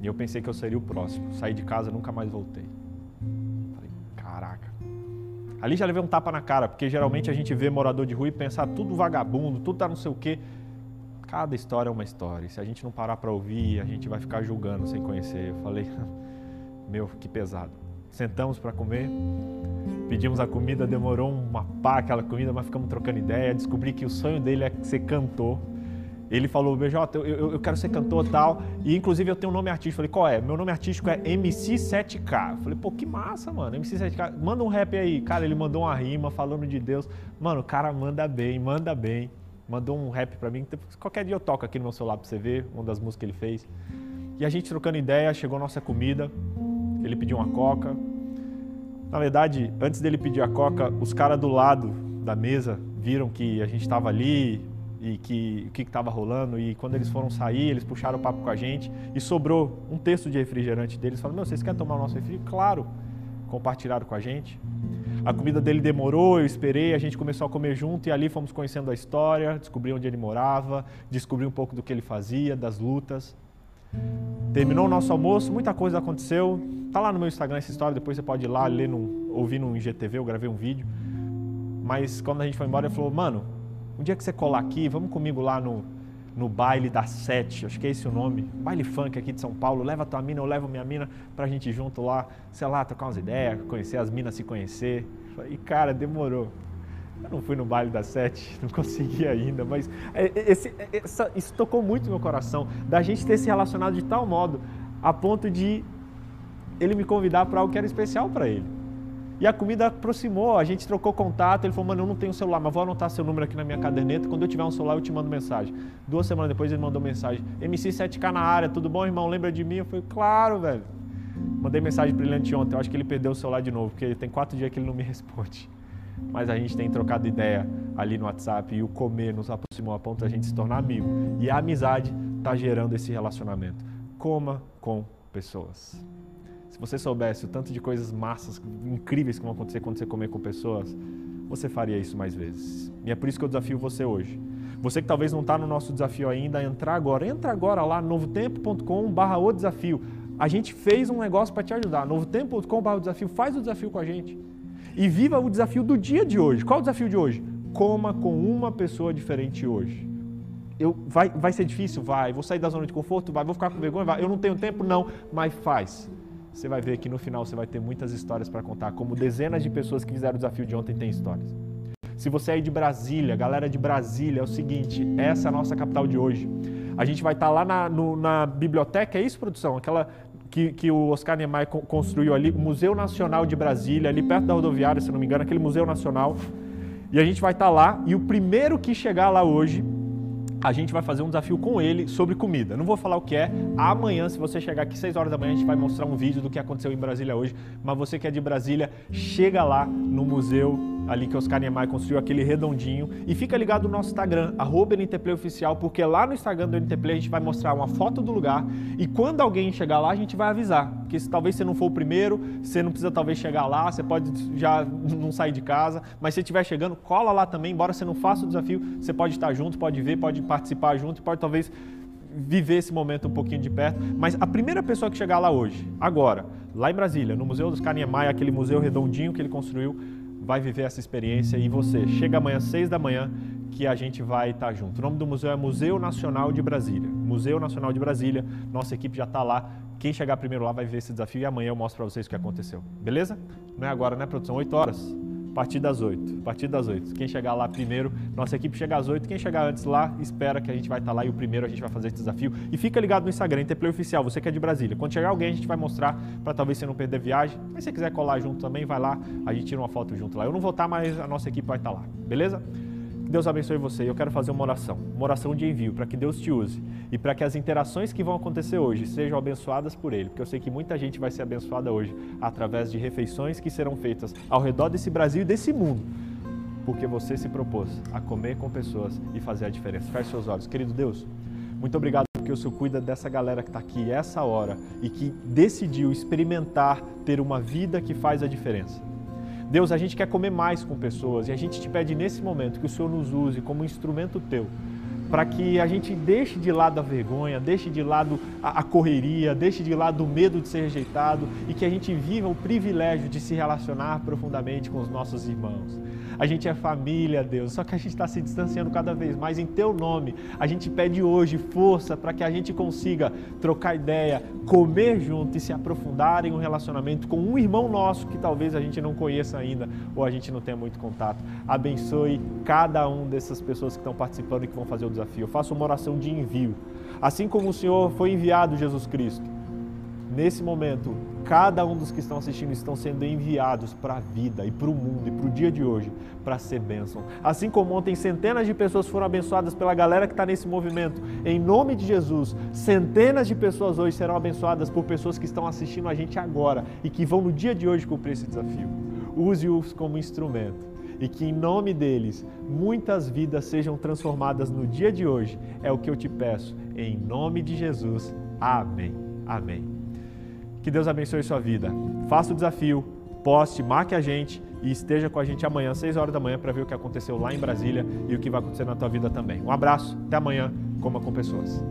E eu pensei que eu seria o próximo. Saí de casa, nunca mais voltei. Falei, caraca. Ali já levei um tapa na cara, porque geralmente a gente vê morador de rua e pensa, ah, tudo vagabundo, tudo tá não sei o quê. Cada história é uma história. E se a gente não parar para ouvir, a gente vai ficar julgando sem conhecer. Eu falei, <laughs> meu, que pesado. Sentamos para comer, pedimos a comida, demorou uma pá aquela comida, mas ficamos trocando ideia. Descobri que o sonho dele é ser cantor. Ele falou, BJ, eu, eu, eu quero ser cantor tal. E inclusive eu tenho um nome artístico. Falei, qual é? Meu nome artístico é MC7K. Falei, pô, que massa, mano. MC7K. Manda um rap aí. Cara, ele mandou uma rima falando de Deus. Mano, o cara manda bem, manda bem. Mandou um rap pra mim. Qualquer dia eu toco aqui no meu celular pra você ver, uma das músicas que ele fez. E a gente trocando ideia, chegou nossa comida. Ele pediu uma coca. Na verdade, antes dele pedir a coca, os caras do lado da mesa viram que a gente estava ali e que o que estava rolando. E quando eles foram sair, eles puxaram o papo com a gente e sobrou um texto de refrigerante deles. Falaram: Meu, vocês querem tomar o nosso refrigerante? Claro! Compartilharam com a gente. A comida dele demorou, eu esperei, a gente começou a comer junto e ali fomos conhecendo a história, descobri onde ele morava, descobri um pouco do que ele fazia, das lutas. Terminou o nosso almoço, muita coisa aconteceu. Tá lá no meu Instagram essa história, depois você pode ir lá ler, no, ouvir no IGTV, eu gravei um vídeo. Mas quando a gente foi embora, ele falou: Mano, um dia que você colar aqui, vamos comigo lá no, no baile da Sete, acho que é esse o nome, baile funk aqui de São Paulo, leva tua mina, eu levo minha mina pra gente ir junto lá, sei lá, trocar umas ideias, conhecer as minas, se conhecer. E cara, demorou. Eu não fui no baile da Sete, <laughs> não consegui ainda, mas é, é, esse, é, essa, isso tocou muito no meu coração, da gente ter se relacionado de tal modo, a ponto de ele me convidar para algo que era especial para ele. E a comida aproximou, a gente trocou contato. Ele falou, mano, eu não tenho celular, mas vou anotar seu número aqui na minha caderneta. Quando eu tiver um celular, eu te mando mensagem. Duas semanas depois, ele mandou mensagem: MC7K na área, tudo bom, irmão? Lembra de mim? Eu falei, claro, velho. Mandei mensagem para ele anteontem. Eu acho que ele perdeu o celular de novo, porque tem quatro dias que ele não me <laughs> responde. Mas a gente tem trocado ideia ali no WhatsApp e o comer nos aproximou a ponto de a gente se tornar amigo. E a amizade está gerando esse relacionamento. Coma com pessoas. Se você soubesse o tanto de coisas massas, incríveis que vão acontecer quando você comer com pessoas, você faria isso mais vezes. E é por isso que eu desafio você hoje. Você que talvez não está no nosso desafio ainda, entrar agora. Entra agora lá, novotempo.com barra o desafio. A gente fez um negócio para te ajudar. novotempo.com barra o desafio. Faz o desafio com a gente. E viva o desafio do dia de hoje. Qual o desafio de hoje? Coma com uma pessoa diferente hoje. Eu, vai, vai ser difícil? Vai. Vou sair da zona de conforto? Vai. Vou ficar com vergonha? Vai. Eu não tenho tempo? Não. Mas faz você vai ver que no final você vai ter muitas histórias para contar, como dezenas de pessoas que fizeram o desafio de ontem têm histórias. Se você é de Brasília, galera de Brasília, é o seguinte, essa é a nossa capital de hoje. A gente vai estar tá lá na, no, na biblioteca, é isso, produção? Aquela que, que o Oscar Niemeyer construiu ali, o Museu Nacional de Brasília, ali perto da rodoviária, se não me engano, aquele Museu Nacional. E a gente vai estar tá lá, e o primeiro que chegar lá hoje a gente vai fazer um desafio com ele sobre comida. Não vou falar o que é. Amanhã, se você chegar aqui 6 horas da manhã, a gente vai mostrar um vídeo do que aconteceu em Brasília hoje. Mas você que é de Brasília, chega lá no museu ali que Oscar Niemeyer construiu aquele redondinho. E fica ligado no nosso Instagram, arroba NTPlayOficial, porque lá no Instagram do NTPlay a gente vai mostrar uma foto do lugar e quando alguém chegar lá a gente vai avisar. Porque se talvez você não for o primeiro, você não precisa talvez chegar lá, você pode já não sair de casa, mas se estiver chegando, cola lá também, embora você não faça o desafio, você pode estar junto, pode ver, pode participar junto, pode talvez viver esse momento um pouquinho de perto. Mas a primeira pessoa que chegar lá hoje, agora, lá em Brasília, no Museu dos Niemeyer, aquele museu redondinho que ele construiu, vai viver essa experiência e você. Chega amanhã às seis da manhã que a gente vai estar junto. O nome do museu é Museu Nacional de Brasília. Museu Nacional de Brasília. Nossa equipe já está lá. Quem chegar primeiro lá vai ver esse desafio e amanhã eu mostro para vocês o que aconteceu. Beleza? Não é agora, né, produção? 8 horas. A partir das 8. A partir das 8. Quem chegar lá primeiro, nossa equipe chega às 8. Quem chegar antes lá, espera que a gente vai estar lá e o primeiro a gente vai fazer esse desafio. E fica ligado no Instagram, Interplay Oficial, você que é de Brasília. Quando chegar alguém, a gente vai mostrar para talvez você não perder viagem. Mas se você quiser colar junto também, vai lá, a gente tira uma foto junto lá. Eu não vou estar, mas a nossa equipe vai estar lá. Beleza? Deus abençoe você. Eu quero fazer uma oração, uma oração de envio, para que Deus te use e para que as interações que vão acontecer hoje sejam abençoadas por Ele, porque eu sei que muita gente vai ser abençoada hoje através de refeições que serão feitas ao redor desse Brasil e desse mundo, porque você se propôs a comer com pessoas e fazer a diferença. Feche seus olhos. Querido Deus, muito obrigado porque o Senhor cuida dessa galera que está aqui essa hora e que decidiu experimentar ter uma vida que faz a diferença. Deus, a gente quer comer mais com pessoas e a gente te pede nesse momento que o Senhor nos use como instrumento teu para que a gente deixe de lado a vergonha, deixe de lado a, correria, deixe de lado o medo de ser rejeitado e que a gente viva o privilégio de se relacionar profundamente com os nossos irmãos. A gente é família, Deus, só que a gente está se distanciando cada vez mais. Em Teu nome, a gente pede hoje força para que a gente consiga trocar ideia, comer junto e se aprofundar em um relacionamento com um irmão nosso que talvez a gente não conheça ainda ou a gente não tenha muito contato. Abençoe cada um dessas pessoas que estão participando e que vão fazer o desafio. Eu faço uma oração de envio. Assim como o Senhor foi enviado, Jesus Cristo nesse momento, cada um dos que estão assistindo estão sendo enviados para a vida e para o mundo e para o dia de hoje para ser bênção. Assim como ontem centenas de pessoas foram abençoadas pela galera que está nesse movimento, em nome de Jesus, centenas de pessoas hoje serão abençoadas por pessoas que estão assistindo a gente agora e que vão no dia de hoje cumprir esse desafio. Use-os como instrumento e que em nome deles muitas vidas sejam transformadas no dia de hoje. É o que eu te peço, em nome de Jesus. Amém. Amém. Que Deus abençoe sua vida. Faça o desafio, poste, marque a gente e esteja com a gente amanhã, 6 horas da manhã, para ver o que aconteceu lá em Brasília e o que vai acontecer na tua vida também. Um abraço, até amanhã, coma com pessoas.